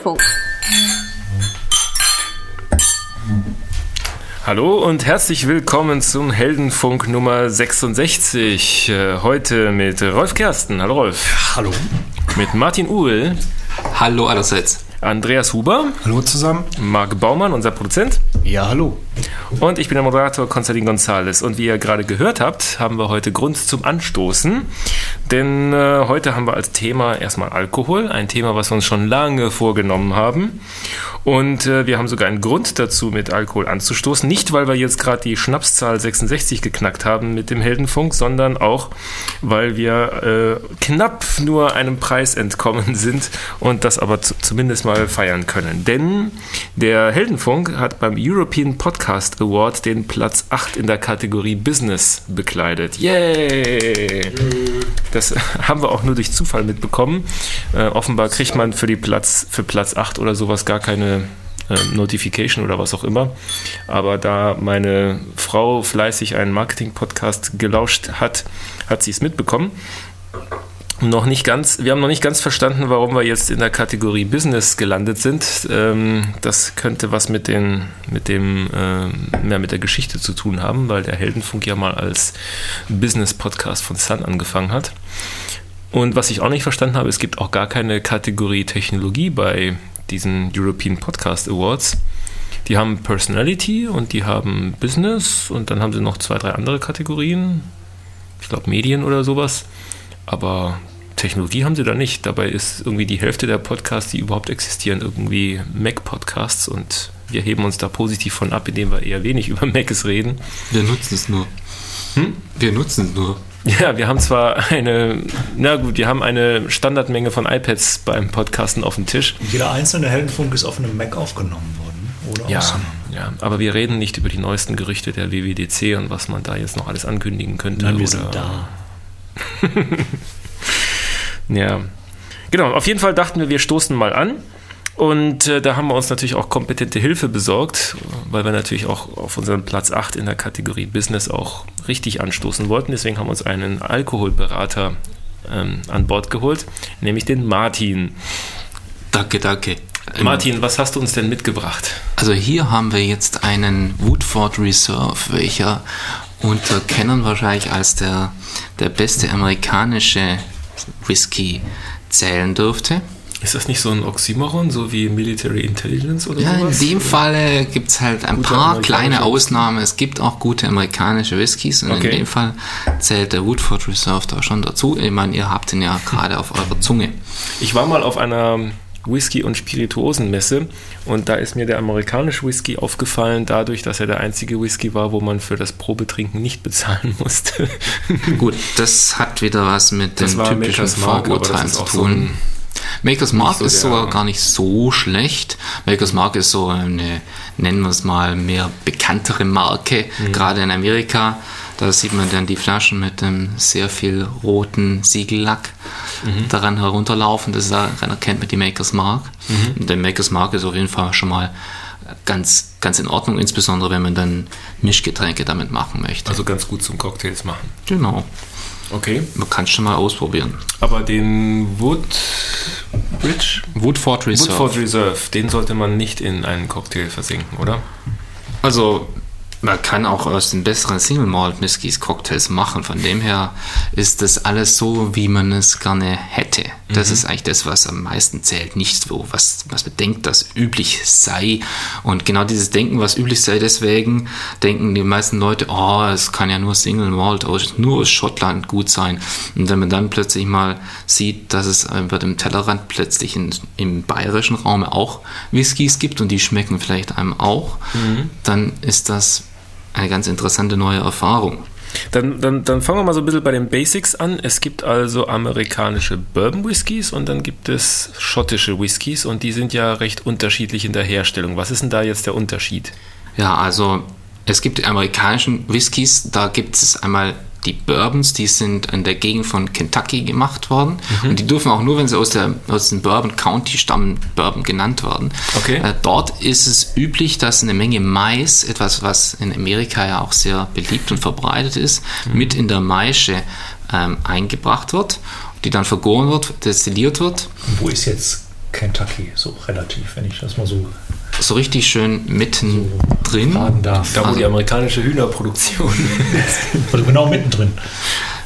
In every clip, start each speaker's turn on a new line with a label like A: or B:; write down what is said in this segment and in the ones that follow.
A: Heldenfunk.
B: Hallo und herzlich willkommen zum Heldenfunk Nummer 66. Äh, Heute mit Rolf Kersten. Hallo Rolf.
C: Hallo.
B: Mit Martin Uhl,
D: Hallo allerseits.
B: Andreas Huber,
C: Hallo zusammen.
B: Marc Baumann, unser Produzent.
C: Ja, hallo.
B: Und ich bin der Moderator Konstantin Gonzales. Und wie ihr gerade gehört habt, haben wir heute Grund zum Anstoßen. Denn äh, heute haben wir als Thema erstmal Alkohol. Ein Thema, was wir uns schon lange vorgenommen haben. Und äh, wir haben sogar einen Grund dazu, mit Alkohol anzustoßen. Nicht, weil wir jetzt gerade die Schnapszahl 66 geknackt haben mit dem Heldenfunk, sondern auch, weil wir äh, knapp nur einem Preis entkommen sind und das aber zu, zumindest mal feiern können. Denn der Heldenfunk hat beim European Podcast Award den Platz 8 in der Kategorie Business bekleidet. Yay! Das haben wir auch nur durch Zufall mitbekommen. Äh, offenbar kriegt man für, die Platz, für Platz 8 oder sowas gar keine äh, Notification oder was auch immer. Aber da meine Frau fleißig einen Marketing-Podcast gelauscht hat, hat sie es mitbekommen. Noch nicht ganz, wir haben noch nicht ganz verstanden, warum wir jetzt in der Kategorie Business gelandet sind. Ähm, das könnte was mit, den, mit dem, ähm, mehr mit der Geschichte zu tun haben, weil der Heldenfunk ja mal als Business-Podcast von Sun angefangen hat. Und was ich auch nicht verstanden habe, es gibt auch gar keine Kategorie Technologie bei diesen European Podcast Awards. Die haben Personality und die haben Business und dann haben sie noch zwei, drei andere Kategorien. Ich glaube Medien oder sowas. Aber Technologie haben sie da nicht. Dabei ist irgendwie die Hälfte der Podcasts, die überhaupt existieren, irgendwie Mac-Podcasts und wir heben uns da positiv von ab, indem wir eher wenig über Macs reden.
D: Wir nutzen es nur.
B: Hm?
D: Wir nutzen es nur.
B: Ja, wir haben zwar eine, na gut, wir haben eine Standardmenge von iPads beim Podcasten auf dem Tisch.
C: Jeder einzelne Heldenfunk ist auf einem Mac aufgenommen worden. Oder
B: Ja, ja, aber wir reden nicht über die neuesten Gerüchte der WWDC und was man da jetzt noch alles ankündigen könnte.
C: Nein, wir
B: oder-
C: sind da.
B: Ja, genau. Auf jeden Fall dachten wir, wir stoßen mal an. Und äh, da haben wir uns natürlich auch kompetente Hilfe besorgt, weil wir natürlich auch auf unseren Platz 8 in der Kategorie Business auch richtig anstoßen wollten. Deswegen haben wir uns einen Alkoholberater ähm, an Bord geholt, nämlich den Martin.
D: Danke, danke. Ähm,
B: Martin, was hast du uns denn mitgebracht?
D: Also hier haben wir jetzt einen Woodford Reserve, welcher unter Kennern wahrscheinlich als der, der beste amerikanische Whisky zählen dürfte.
B: Ist das nicht so ein Oxymoron, so wie Military Intelligence oder
D: Ja, in
B: sowas?
D: dem Falle gibt es halt ein
B: Gute
D: paar kleine. Ausnahmen. Es gibt auch gute amerikanische Whiskys und
B: Okay.
D: in dem Fall zählt der Woodford Reserve da schon dazu. Ich meine, ihr habt ihn ja gerade auf eurer Zunge.
B: Ich war mal auf einer Whisky- und Spirituosenmesse und da ist mir der amerikanische Whisky aufgefallen, dadurch, dass er der einzige Whisky war, wo man für das Probetrinken nicht bezahlen musste.
D: Gut, das hat wieder was mit
B: Das
D: den typischen
B: Mark,
D: Vorurteilen zu
B: so
D: tun. Makers Mark
B: so
D: ist sogar gar nicht so schlecht. Makers Mark ist so eine, nennen wir es mal, mehr bekanntere Marke,
B: Mhm.
D: gerade in Amerika. Da sieht man dann die Flaschen mit dem sehr viel roten Siegellack
B: Mhm.
D: daran herunterlaufen. Das ist, erkennt man die Makers Mark.
B: Mhm.
D: Und der Makers Mark ist auf jeden Fall schon mal ganz, ganz in Ordnung, insbesondere wenn man dann Mischgetränke damit machen möchte.
B: Also ganz gut zum Cocktails machen.
D: genau.
B: Okay.
D: Man kann es schon mal ausprobieren.
B: Aber den Wood Bridge?
D: Woodford Reserve.
B: Woodford Reserve, den sollte man nicht in einen Cocktail versinken, oder?
D: Also, man kann auch aus den besseren Single Malt Whiskys Cocktails machen. Von dem her ist das alles so, wie man es gerne hätte. Das ist eigentlich das, was am meisten zählt. Nicht so, was, was man denkt, das üblich sei. Und genau dieses Denken, was üblich sei, deswegen denken die meisten Leute, oh, es kann ja nur Single Malt, aus- nur aus Schottland gut sein. Und wenn man dann plötzlich mal sieht, dass es über dem Tellerrand plötzlich in, im bayerischen Raum auch Whiskys gibt und die schmecken vielleicht einem auch, dann ist das eine ganz interessante neue Erfahrung.
B: Dann, dann, dann fangen wir mal so ein bisschen bei den Basics an. Es gibt also amerikanische Bourbon Whiskys und dann gibt es schottische Whiskys und die sind ja recht unterschiedlich in der Herstellung. Was ist denn da jetzt der Unterschied?
D: Ja, also es gibt die amerikanischen Whiskys, da gibt es einmal die Bourbons, die sind in der Gegend von Kentucky gemacht worden und die dürfen auch nur, wenn sie aus, der, aus dem Bourbon County stammen, Bourbon genannt werden.
B: Okay.
D: Äh, dort ist es üblich, dass eine Menge Mais, etwas was in Amerika ja auch sehr beliebt und verbreitet ist, mit in der Maische ähm, eingebracht wird, die dann vergoren wird, destilliert wird.
C: Wo ist jetzt Kentucky, so relativ, wenn ich das mal so
D: So richtig schön mittendrin.
C: fragen darf.
B: Da, wo
D: Also-
B: die amerikanische Hühnerproduktion
C: Also genau mittendrin.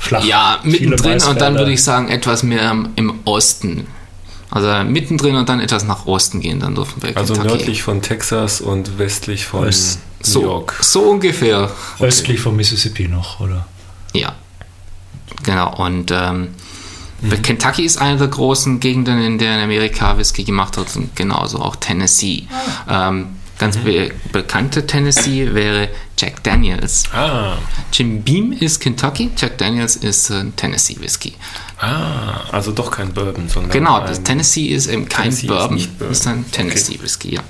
C: Flach.
D: Ja, mittendrin und dann würde ich sagen etwas mehr im- Osten. Also mittendrin und dann etwas nach Osten gehen, dann dürfen wir
B: Also
D: Kentucky.
B: nördlich von Texas und westlich von
C: West-
B: New
D: so,
B: York.
D: so ungefähr.
C: Östlich vom Mississippi noch, oder?
D: Ja, genau. Und ähm,
B: Mhm.
D: Kentucky ist eine der großen Gegenden, in der in Amerika Whisky gemacht wird und genauso auch Tennessee.
B: Ah.
D: Ähm, ganz be bekannte Tennessee wäre Jack Daniels.
B: Ah,
D: Jim Beam ist Kentucky, Jack Daniels ist äh, Tennessee Whisky.
B: ah, also doch kein Bourbon, sondern
D: Genau,
B: ein,
D: das Tennessee ist eben kein
B: Tennessee ist
D: Bourbon,
B: nicht Bourbon.
D: ist ein Tennessee Whisky, ja.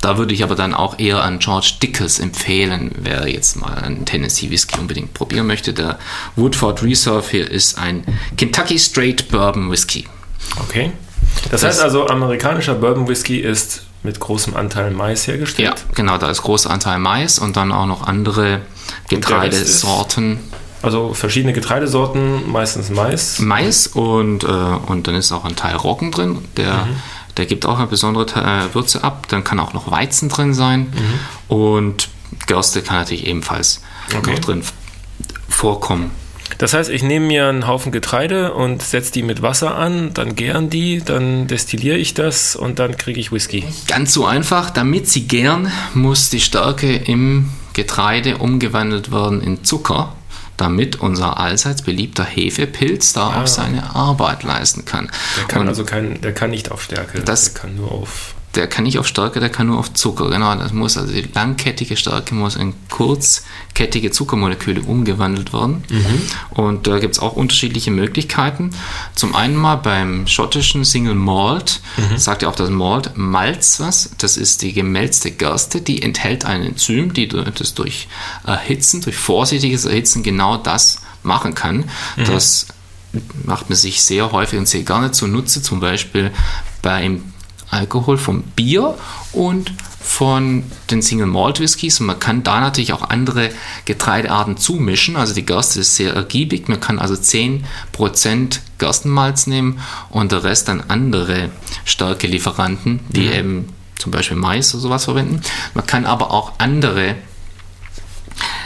D: Da würde ich aber dann auch eher an George Dickers empfehlen, wer jetzt mal einen Tennessee Whisky unbedingt probieren möchte. Der Woodford Reserve hier ist ein Kentucky Straight Bourbon Whisky.
B: Okay. Das,
D: Das-
B: heißt also, amerikanischer Bourbon Whisky ist mit großem Anteil Mais
D: Ja,
B: hergestellt.
D: genau, da ist großer Anteil Mais und dann auch noch andere Getreidesorten.
B: Also verschiedene Getreidesorten, meistens Mais.
D: Mais und, äh, und dann ist auch ein Teil Roggen drin, der, der gibt auch eine besondere äh, Würze ab. Dann kann auch noch Weizen drin sein und Gerste kann natürlich ebenfalls
B: Okay.
D: noch drin vorkommen.
B: Das heißt, ich nehme mir einen Haufen Getreide und setze die mit Wasser an, dann gären die, dann destilliere ich das und dann kriege ich Whisky.
D: Ganz so einfach, damit sie gern, muss die Stärke im Getreide umgewandelt werden in Zucker, damit unser allseits beliebter Hefepilz da
B: Ah.
D: auch seine Arbeit leisten kann.
B: Der kann
D: Und
B: also kein, der kann nicht auf Stärke,
D: Das-
B: der kann nur auf.
D: Der kann nicht auf Stärke, der kann nur auf Zucker. Genau, das muss also die langkettige Stärke muss in kurzkettige Zuckermoleküle umgewandelt werden. Und da gibt es auch unterschiedliche Möglichkeiten. Zum einen mal beim schottischen Single Malt, sagt ja auch das Malt Malz was. Das ist die gemälzte Gerste, die enthält ein Enzym, die das durch Erhitzen, durch vorsichtiges Erhitzen genau das machen kann. Das macht man sich sehr häufig und sehr gerne zunutze, zum Beispiel beim Alkohol vom Bier und von den Single Malt Whiskys. Und man kann da natürlich auch andere Getreidearten zumischen. Also die Gerste ist sehr ergiebig. Man kann also 10% Gerstenmalz nehmen und der Rest dann andere Stärkelieferanten, die eben zum Beispiel Mais oder sowas verwenden. Man kann aber auch andere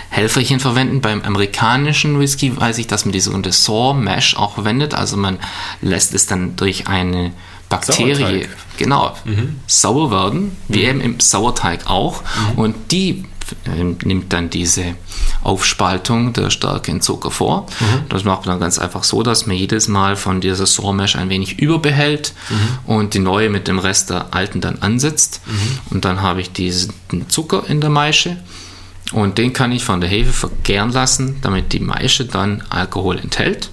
D: Helferchen verwenden. Beim amerikanischen Whisky weiß ich, dass man die sogenannte Sour Mash auch verwendet. Also man lässt es dann durch eine Bakterie
B: Sauerteig.
D: genau sauer werden, wie eben im Sauerteig auch. Und die äh, nimmt dann diese Aufspaltung der Stärke in Zucker vor. Das macht man dann ganz einfach so, dass man jedes Mal von dieser Sour Mash ein wenig überbehält und die neue mit dem Rest der alten dann ansetzt. Und dann habe ich diesen Zucker in der Maische. Und den kann ich von der Hefe vergären lassen, damit die Maische dann Alkohol enthält.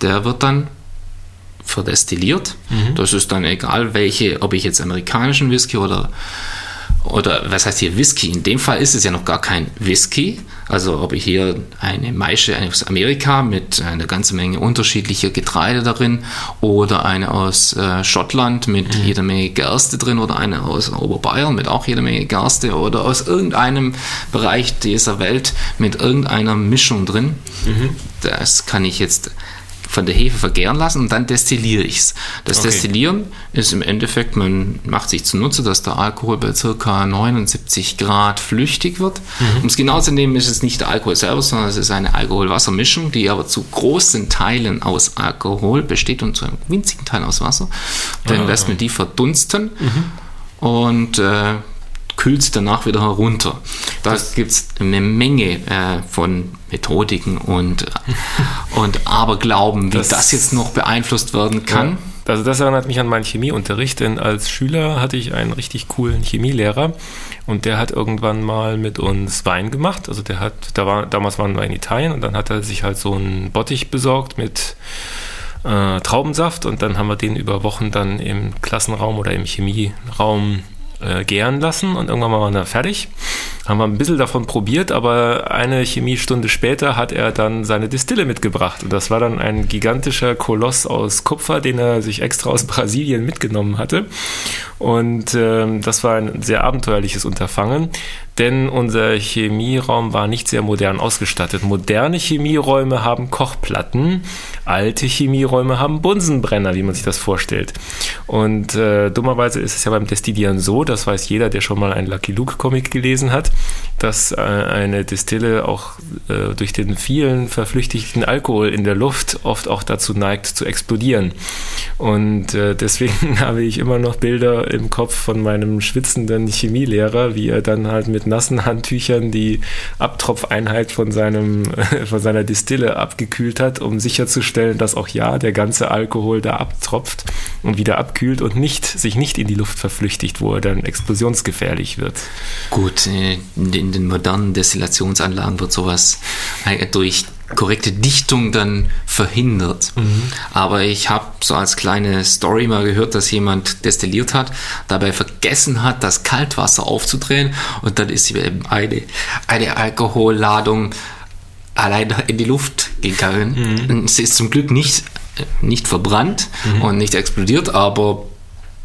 D: Der wird dann verdestilliert. Das ist dann egal, welche, ob ich jetzt amerikanischen Whisky oder oder was heißt hier Whisky? In dem Fall ist es ja noch gar kein Whisky. Also ob ich hier eine Maische aus Amerika mit einer ganzen Menge unterschiedlicher Getreide darin oder eine aus äh, Schottland mit jeder Menge Gerste drin oder eine aus Oberbayern mit auch jeder Menge Gerste oder aus irgendeinem Bereich dieser Welt mit irgendeiner Mischung drin. Das kann ich jetzt von der Hefe vergären lassen und dann destilliere ich es. Das
B: Okay.
D: Destillieren ist im Endeffekt, man macht sich zunutze, dass der Alkohol bei ca. 79 Grad flüchtig wird. Um es genau zu nehmen, ist es nicht der Alkohol selber, sondern es ist eine Alkohol-Wasser-Mischung, die aber zu großen Teilen aus Alkohol besteht und zu einem winzigen Teil aus Wasser. Dann
B: Ah.
D: lässt man die verdunsten und äh, kühlt sie danach wieder herunter. Da gibt es eine Menge äh, von Methodiken und, und Aberglauben, wie
B: Das-
D: das, jetzt noch beeinflusst werden kann.
B: Also das erinnert mich an meinen Chemieunterricht, denn als Schüler hatte ich einen richtig coolen Chemielehrer und der hat irgendwann mal mit uns Wein gemacht. Also der hat, da war, damals waren wir in Italien und dann hat er sich halt so einen Bottich besorgt mit äh, Traubensaft und dann haben wir den über Wochen dann im Klassenraum oder im Chemieraum äh, gären lassen und irgendwann waren wir fertig. Haben wir ein bisschen davon probiert, aber eine Chemiestunde später hat er dann seine Distille mitgebracht. Und das war dann ein gigantischer Koloss aus Kupfer, den er sich extra aus Brasilien mitgenommen hatte. Und ähm, das war ein sehr abenteuerliches Unterfangen, denn unser Chemieraum war nicht sehr modern ausgestattet. Moderne Chemieräume haben Kochplatten, alte Chemieräume haben Bunsenbrenner, wie man sich das vorstellt. Und äh, dummerweise ist es ja beim Destillieren so, das weiß jeder, der schon mal einen Lucky Luke Comic gelesen hat, dass äh, eine Distille auch äh, durch den vielen verflüchtigten Alkohol in der Luft oft auch dazu neigt zu explodieren. Und äh, deswegen habe ich immer noch Bilder im Kopf von meinem schwitzenden Chemielehrer, wie er dann halt mit nassen Handtüchern die Abtropfeinheit von, seinem, von seiner Distille abgekühlt hat, um sicherzustellen, dass auch ja der ganze Alkohol da abtropft und wieder abkühlt und nicht, sich nicht in die Luft verflüchtigt, wo er dann explosionsgefährlich wird.
D: Gut, äh, in den modernen Destillationsanlagen wird sowas durch korrekte Dichtung dann verhindert. Mhm. Aber ich habe so als kleine Story mal gehört, dass jemand destilliert hat, dabei vergessen hat, das Kaltwasser aufzudrehen und dann ist eben eine, eine Alkoholladung allein in die Luft gegangen. Mhm. Sie ist zum Glück nicht, nicht verbrannt mhm. und nicht explodiert, aber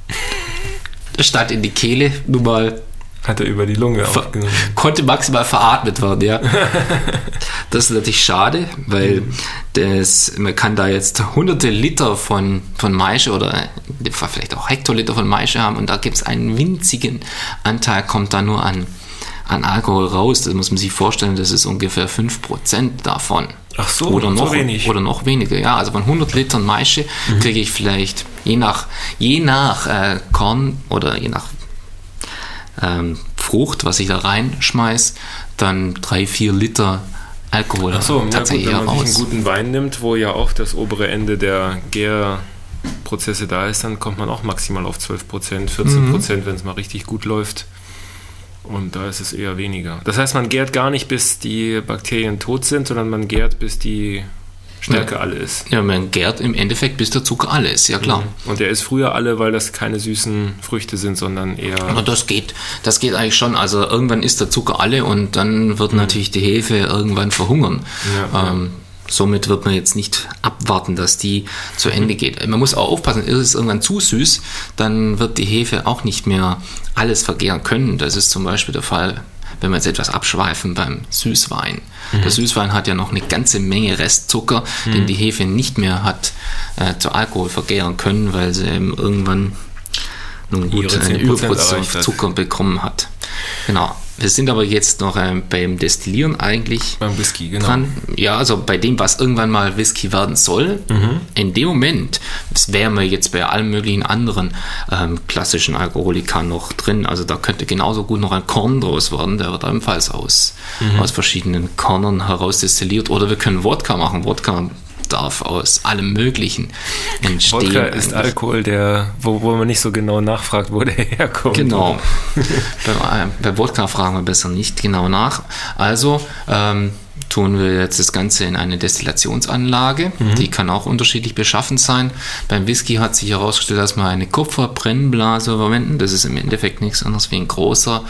D: statt in die Kehle nur mal
B: hat er über die Lunge
D: aufgenommen. Konnte maximal veratmet werden, ja. das ist natürlich schade, weil das, man kann da jetzt hunderte Liter von, von Maische oder vielleicht auch Hektoliter von Maische haben und da gibt es einen winzigen Anteil, kommt da nur an, an Alkohol raus. Das muss man sich vorstellen, das ist ungefähr 5% davon.
B: Ach so,
D: oder noch,
B: so wenig.
D: Oder noch weniger, ja. Also von 100 Litern Maische mhm. kriege ich vielleicht je nach, je nach äh, Korn oder je nach ähm, Frucht, was ich da reinschmeiß, dann drei, vier Liter Alkohol
B: Ach so, tatsächlich ja gut, wenn man einen guten Wein nimmt, wo ja auch das obere Ende der Gärprozesse da ist, dann kommt man auch maximal auf 12 Prozent, 14 Prozent, mhm. wenn es mal richtig gut läuft. Und da ist es eher weniger. Das heißt, man gärt gar nicht, bis die Bakterien tot sind, sondern man gärt, bis die Stärke
D: ja.
B: alle ist.
D: Ja, man gärt im Endeffekt, bis der Zucker alle ist, ja klar.
B: Mhm. Und der ist früher alle, weil das keine süßen Früchte sind, sondern eher.
D: Ja, das geht. Das geht eigentlich schon. Also irgendwann ist der Zucker alle und dann wird mhm. natürlich die Hefe irgendwann verhungern. Ja, ähm, somit wird man jetzt nicht abwarten, dass die zu Ende mhm. geht. Man muss auch aufpassen, ist es irgendwann zu süß, dann wird die Hefe auch nicht mehr alles vergären können. Das ist zum Beispiel der Fall wenn wir jetzt etwas abschweifen beim Süßwein. Mhm. Der Süßwein hat ja noch eine ganze Menge Restzucker, mhm. den die Hefe nicht mehr hat äh, zu Alkohol vergären können, weil sie eben irgendwann nun gut einen Überproduktion Zucker bekommen hat. Genau. Wir sind aber jetzt noch ähm, beim Destillieren eigentlich
B: beim Whisky, genau.
D: dran. Ja, also bei dem, was irgendwann mal Whisky werden soll. Mhm. In dem Moment, das wären wir jetzt bei allen möglichen anderen ähm, klassischen Alkoholikern noch drin. Also da könnte genauso gut noch ein Korn draus werden. Der wird ebenfalls aus, mhm. aus verschiedenen Kornern heraus destilliert. Oder wir können Wodka machen. Wodka darf aus allem Möglichen entstehen.
B: Wodka ist Alkohol, der, wo, wo man nicht so genau nachfragt, wo der herkommt.
D: Genau. bei, bei Wodka fragen wir besser nicht genau nach. Also ähm, tun wir jetzt das Ganze in eine Destillationsanlage. Mhm. Die kann auch unterschiedlich beschaffen sein. Beim Whisky hat sich herausgestellt, dass wir eine Kupferbrennblase verwenden. Das ist im Endeffekt nichts anderes wie ein großer,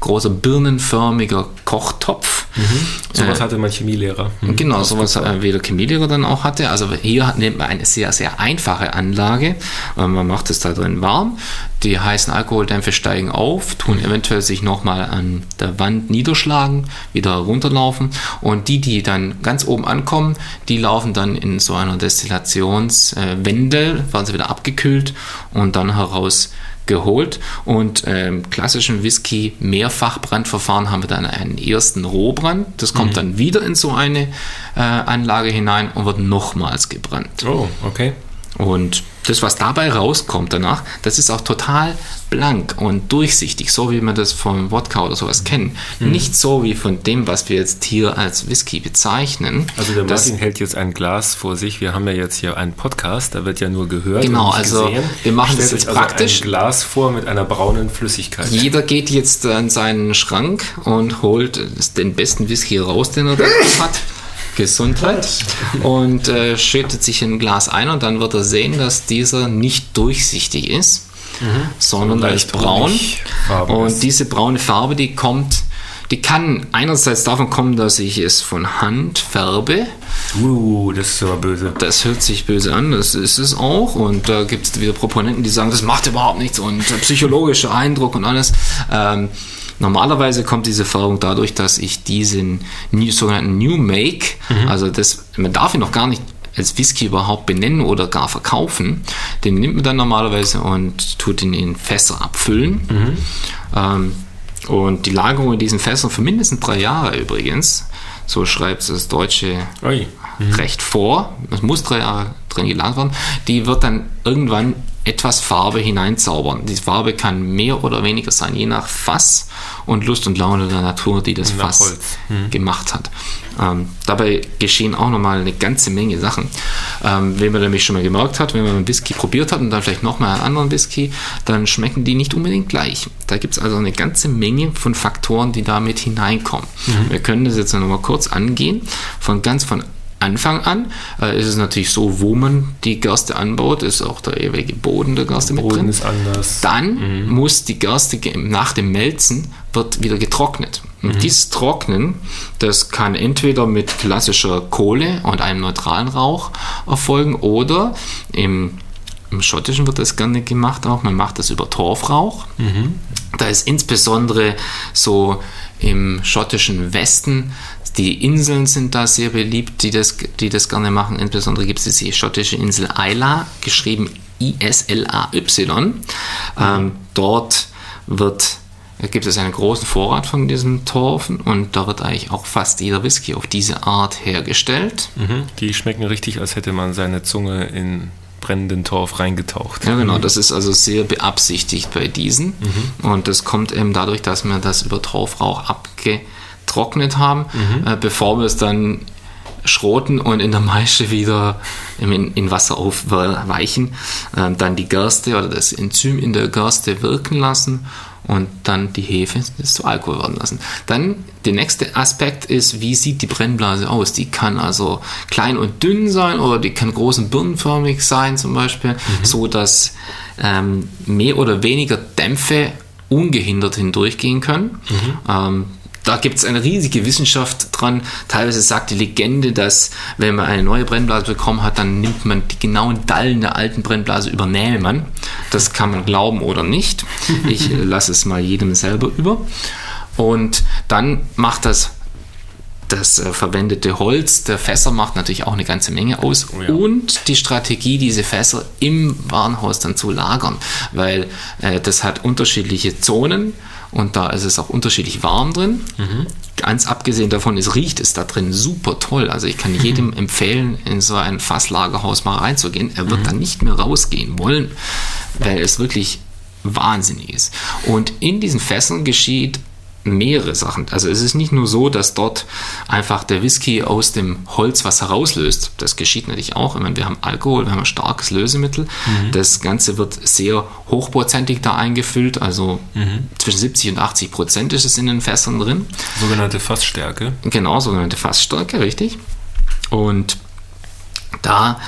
D: großer birnenförmiger Kochtopf.
B: Mhm. Sowas äh, hatte mein Chemielehrer.
D: Mhm. Genau, sowas äh, wie der Chemielehrer dann auch hatte. Also hier nimmt man eine sehr, sehr einfache Anlage. Äh, man macht es da drin warm. Die heißen Alkoholdämpfe steigen auf, tun mhm. eventuell sich nochmal an der Wand niederschlagen, wieder runterlaufen. Und die, die dann ganz oben ankommen, die laufen dann in so einer Destillationswende, werden sie wieder abgekühlt und dann heraus geholt und ähm, klassischen Whisky Mehrfachbrandverfahren haben wir dann einen ersten Rohbrand. Das kommt mhm. dann wieder in so eine äh, Anlage hinein und wird nochmals gebrannt.
B: Oh, okay.
D: Und das, was dabei rauskommt danach, das ist auch total blank und durchsichtig, so wie man das vom Wodka oder sowas kennt. Mhm. Nicht so wie von dem, was wir jetzt hier als Whisky bezeichnen.
B: Also der Martin hält jetzt ein Glas vor sich. Wir haben ja jetzt hier einen Podcast, da wird ja nur gehört.
D: Genau, also gesehen. wir machen
B: Stellt das jetzt also praktisch. ein Glas vor mit einer braunen Flüssigkeit.
D: Jeder geht jetzt an seinen Schrank und holt den besten Whisky raus, den er da hat. Gesundheit und äh, schüttet sich ein Glas ein und dann wird er sehen, dass dieser nicht durchsichtig ist, mhm. sondern leicht braun. Und ist. diese braune Farbe, die kommt, die kann einerseits davon kommen, dass ich es von Hand färbe.
B: Uh, das ist aber böse.
D: Das hört sich böse an, das ist es auch. Und da gibt es wieder Proponenten, die sagen, das macht überhaupt nichts und psychologischer Eindruck und alles. Ähm, Normalerweise kommt diese Färbung dadurch, dass ich diesen new, sogenannten New Make, also das, man darf ihn noch gar nicht als Whisky überhaupt benennen oder gar verkaufen. Den nimmt man dann normalerweise und tut ihn in Fässer abfüllen. Ähm, und die Lagerung in diesen Fässern für mindestens drei Jahre übrigens, so schreibt es das deutsche
B: Ui.
D: Recht vor, es muss drei Jahre drin gelagert werden, die wird dann irgendwann etwas Farbe hineinzaubern. Die Farbe kann mehr oder weniger sein, je nach Fass und Lust und Laune der Natur, die das Fass
B: Holz.
D: gemacht hat. Ähm, dabei geschehen auch nochmal eine ganze Menge Sachen. Ähm, wenn man nämlich schon mal gemerkt hat, wenn man einen Whisky probiert hat und dann vielleicht nochmal einen anderen Whisky, dann schmecken die nicht unbedingt gleich. Da gibt es also eine ganze Menge von Faktoren, die damit hineinkommen. Wir können das jetzt nochmal kurz angehen. Von ganz von Anfang an äh, ist es natürlich so, wo man die Gerste anbaut, ist auch der ewige Boden der Gerste mit
B: Boden
D: drin.
B: ist anders.
D: Dann muss die Gerste ge- nach dem Melzen wird wieder getrocknet. Und dieses Trocknen, das kann entweder mit klassischer Kohle und einem neutralen Rauch erfolgen oder im, im Schottischen wird das gerne gemacht auch, man macht das über Torfrauch. Da ist insbesondere so im schottischen Westen, die Inseln sind da sehr beliebt, die das, die das gerne machen. Insbesondere gibt es die schottische Insel Isla, geschrieben I-S-L-A-Y. Ähm, dort wird, gibt es einen großen Vorrat von diesen Torfen und da wird eigentlich auch fast jeder Whisky auf diese Art hergestellt.
B: Mhm. Die schmecken richtig, als hätte man seine Zunge in brennenden Torf reingetaucht.
D: Ja, genau, das ist also sehr beabsichtigt bei diesen. Und das kommt eben dadurch, dass wir das über Torfrauch abgetrocknet haben, äh, bevor wir es dann schroten und in der Maische wieder in, in Wasser aufweichen, äh, dann die Gerste oder das Enzym in der Gerste wirken lassen und dann die Hefe zu Alkohol werden lassen. Dann der nächste Aspekt ist, wie sieht die Brennblase aus? Die kann also klein und dünn sein oder die kann groß und birnenförmig sein zum Beispiel, so dass ähm, mehr oder weniger Dämpfe ungehindert hindurchgehen können. Ähm, da gibt es eine riesige Wissenschaft dran. Teilweise sagt die Legende, dass wenn man eine neue Brennblase bekommen hat, dann nimmt man die genauen Dallen der alten Brennblase, übernähe man. Das kann man glauben oder nicht. Ich lasse es mal jedem selber über. Und dann macht das das äh, verwendete Holz der Fässer macht natürlich auch eine ganze Menge aus
B: Oh ja.
D: und die Strategie, diese Fässer im Warenhaus dann zu lagern, weil äh, das hat unterschiedliche Zonen und da ist es auch unterschiedlich warm drin. Ganz abgesehen davon, es riecht es da drin super toll. Also ich kann jedem empfehlen, in so ein Fasslagerhaus mal reinzugehen. Er wird dann nicht mehr rausgehen wollen, weil es wirklich wahnsinnig ist. Und in diesen Fässern geschieht mehrere Sachen. Also es ist nicht nur so, dass dort einfach der Whisky aus dem Holz was herauslöst. Das geschieht natürlich auch. Ich meine, wir haben Alkohol, wir haben ein starkes Lösemittel. Das Ganze wird sehr hochprozentig da eingefüllt. Also zwischen 70 und 80 Prozent ist es in den Fässern drin.
B: Sogenannte Fassstärke.
D: Genau, sogenannte Fassstärke, richtig. Und da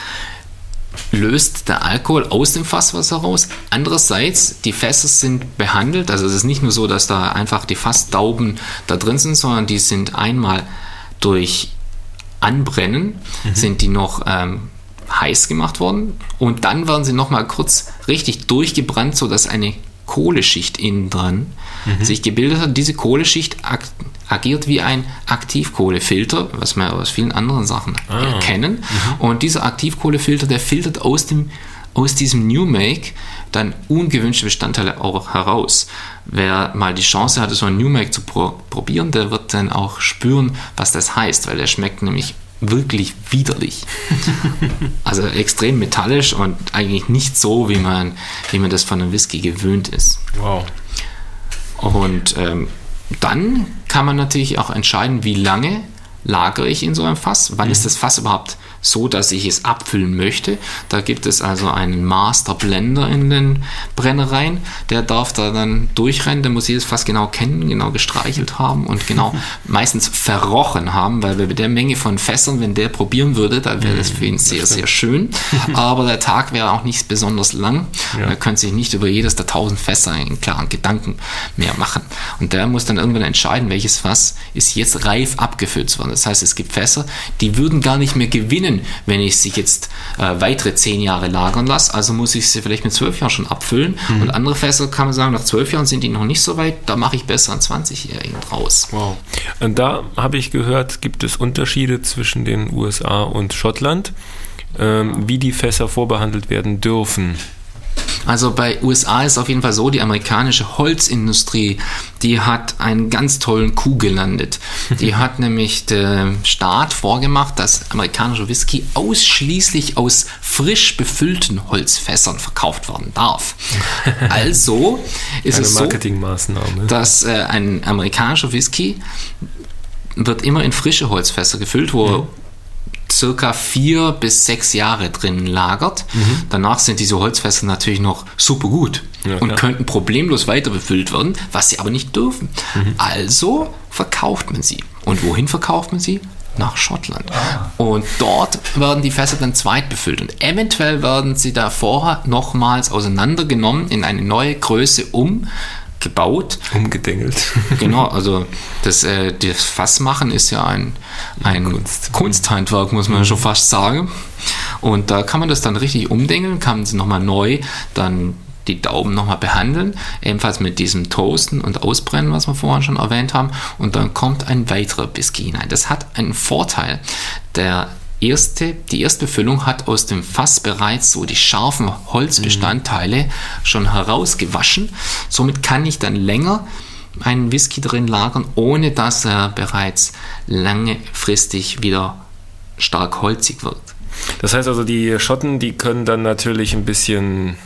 D: löst der Alkohol aus dem Fasswasser raus. Andererseits, die Fässer sind behandelt, also es ist nicht nur so, dass da einfach die Fassdauben da drin sind, sondern die sind einmal durch Anbrennen, sind die noch ähm, heiß gemacht worden. Und dann werden sie nochmal kurz richtig durchgebrannt, sodass eine Kohleschicht innen dran sich gebildet hat. Diese Kohleschicht ag agiert wie ein Aktivkohlefilter, was wir aus vielen anderen Sachen
B: Ah.
D: kennen. Und dieser Aktivkohlefilter, der filtert aus, dem, aus diesem New Make dann ungewünschte Bestandteile auch heraus. Wer mal die Chance hatte, so ein New Make zu pro probieren, der wird dann auch spüren, was das heißt, weil der schmeckt nämlich wirklich widerlich. also extrem metallisch und eigentlich nicht so, wie man, wie man das von einem Whisky gewöhnt ist.
B: Wow.
D: Und ähm, dann kann man natürlich auch entscheiden, wie lange lagere ich in so einem Fass. Wann ist das Fass überhaupt so, dass ich es abfüllen möchte? Da gibt es also einen Master Blender in den Brennereien. Der darf da dann durchrennen. Der muss jedes Fass genau kennen, genau gestreichelt haben und genau meistens verrochen haben, weil bei der Menge von Fässern, wenn der probieren würde, dann wäre das für ihn sehr, sehr schön. Aber der Tag wäre auch nicht besonders lang.
B: Ja.
D: Er könnte sich nicht über jedes der tausend Fässer einen klaren Gedanken mehr machen. Und der muss dann irgendwann entscheiden, welches Fass ist jetzt reif abgefüllt zu werden. Das heißt, es gibt Fässer, die würden gar nicht mehr gewinnen, wenn ich sie jetzt äh, weitere zehn Jahre lagern lasse. Also muss ich sie vielleicht mit zwölf Jahren schon abfüllen. Mhm. Und andere Fässer kann man sagen, nach zwölf Jahren sind die noch nicht so weit, da mache ich besser einen 20-Jährigen draus.
B: Wow. Und da habe ich gehört, gibt es Unterschiede zwischen den USA und Schottland, ähm, wie die Fässer vorbehandelt werden dürfen.
D: Also bei USA ist auf jeden Fall so, die amerikanische Holzindustrie, die hat einen ganz tollen Coup gelandet. Die hat nämlich der Staat vorgemacht, dass amerikanischer Whisky ausschließlich aus frisch befüllten Holzfässern verkauft werden darf. Also ist Eine es so, dass äh, ein amerikanischer Whisky wird immer in frische Holzfässer gefüllt, wo mhm circa vier bis sechs Jahre drin lagert. Mhm. Danach sind diese Holzfässer natürlich noch super gut ja, und könnten problemlos weiter befüllt werden, was sie aber nicht dürfen. Mhm. Also verkauft man sie. Und wohin verkauft man sie? Nach Schottland. Ah. Und dort werden die Fässer dann zweit befüllt. Und eventuell werden sie da vorher nochmals auseinandergenommen in eine neue Größe um gebaut.
B: Umgedengelt.
D: Genau, also das, äh, das Fassmachen ist ja ein, ein Kunst. Kunsthandwerk, muss man mhm. schon fast sagen. Und da kann man das dann richtig umdengeln, kann man sie nochmal neu dann die Daumen nochmal behandeln, ebenfalls mit diesem Toasten und Ausbrennen, was wir vorhin schon erwähnt haben. Und dann kommt ein weiterer Whisky hinein. Das hat einen Vorteil. Der erste, die erste Füllung hat aus dem Fass bereits so die scharfen Holzbestandteile mhm. schon herausgewaschen. Somit kann ich dann länger einen Whisky drin lagern, ohne dass er bereits langfristig wieder stark holzig wird.
B: Das heißt also, die Schotten, die können dann natürlich ein bisschen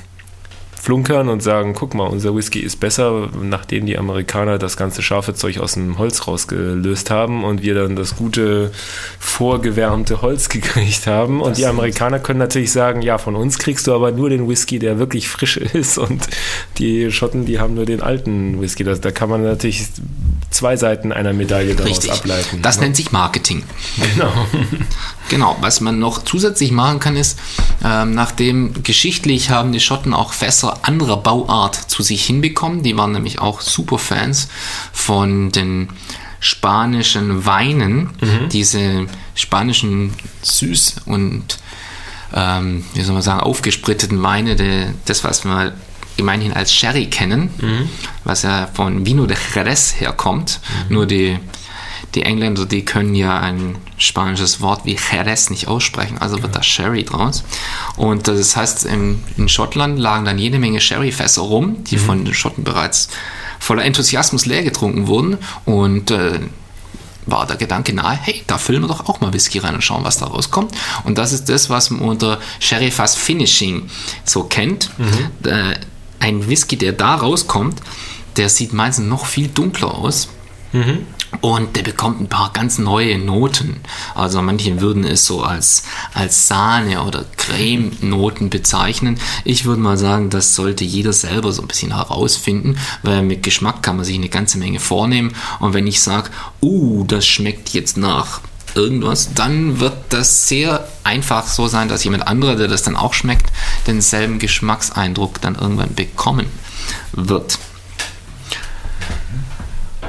B: flunkern und sagen, guck mal, unser Whisky ist besser, nachdem die Amerikaner das ganze scharfe Zeug aus dem Holz rausgelöst haben und wir dann das gute vorgewärmte Holz gekriegt haben. Und das die Amerikaner können natürlich sagen, ja, von uns kriegst du aber nur den Whisky, der wirklich frisch ist und die Schotten, die haben nur den alten Whisky. Das, da kann man natürlich zwei Seiten einer Medaille daraus Richtig. ableiten.
D: Das ne? nennt sich Marketing. Genau. Genau, was man noch zusätzlich machen kann, ist, ähm, nachdem geschichtlich haben die Schotten auch Fässer anderer Bauart zu sich hinbekommen. Die waren nämlich auch super Fans von den spanischen Weinen, mhm. diese spanischen Süß- und ähm, wie soll man sagen, aufgespritteten Weine, de, das, was wir gemeinhin als Sherry kennen, mhm. was ja von Vino de Jerez herkommt. Mhm. Nur die die Engländer, die können ja ein spanisches Wort wie Jerez nicht aussprechen, also wird da Sherry draus. Und das heißt, in, in Schottland lagen dann jede Menge Sherryfässer rum, die mhm. von den Schotten bereits voller Enthusiasmus leer getrunken wurden. Und äh, war der Gedanke nahe, hey, da füllen wir doch auch mal Whisky rein und schauen, was da rauskommt. Und das ist das, was man unter Sherryfass Finishing so kennt. Mhm. Äh, ein Whisky, der da rauskommt, der sieht meistens noch viel dunkler aus. Mhm. Und der bekommt ein paar ganz neue Noten. Also manche würden es so als, als Sahne oder Creme-Noten bezeichnen. Ich würde mal sagen, das sollte jeder selber so ein bisschen herausfinden, weil mit Geschmack kann man sich eine ganze Menge vornehmen. Und wenn ich sage, uh, das schmeckt jetzt nach irgendwas, dann wird das sehr einfach so sein, dass jemand anderer, der das dann auch schmeckt, denselben Geschmackseindruck dann irgendwann bekommen wird.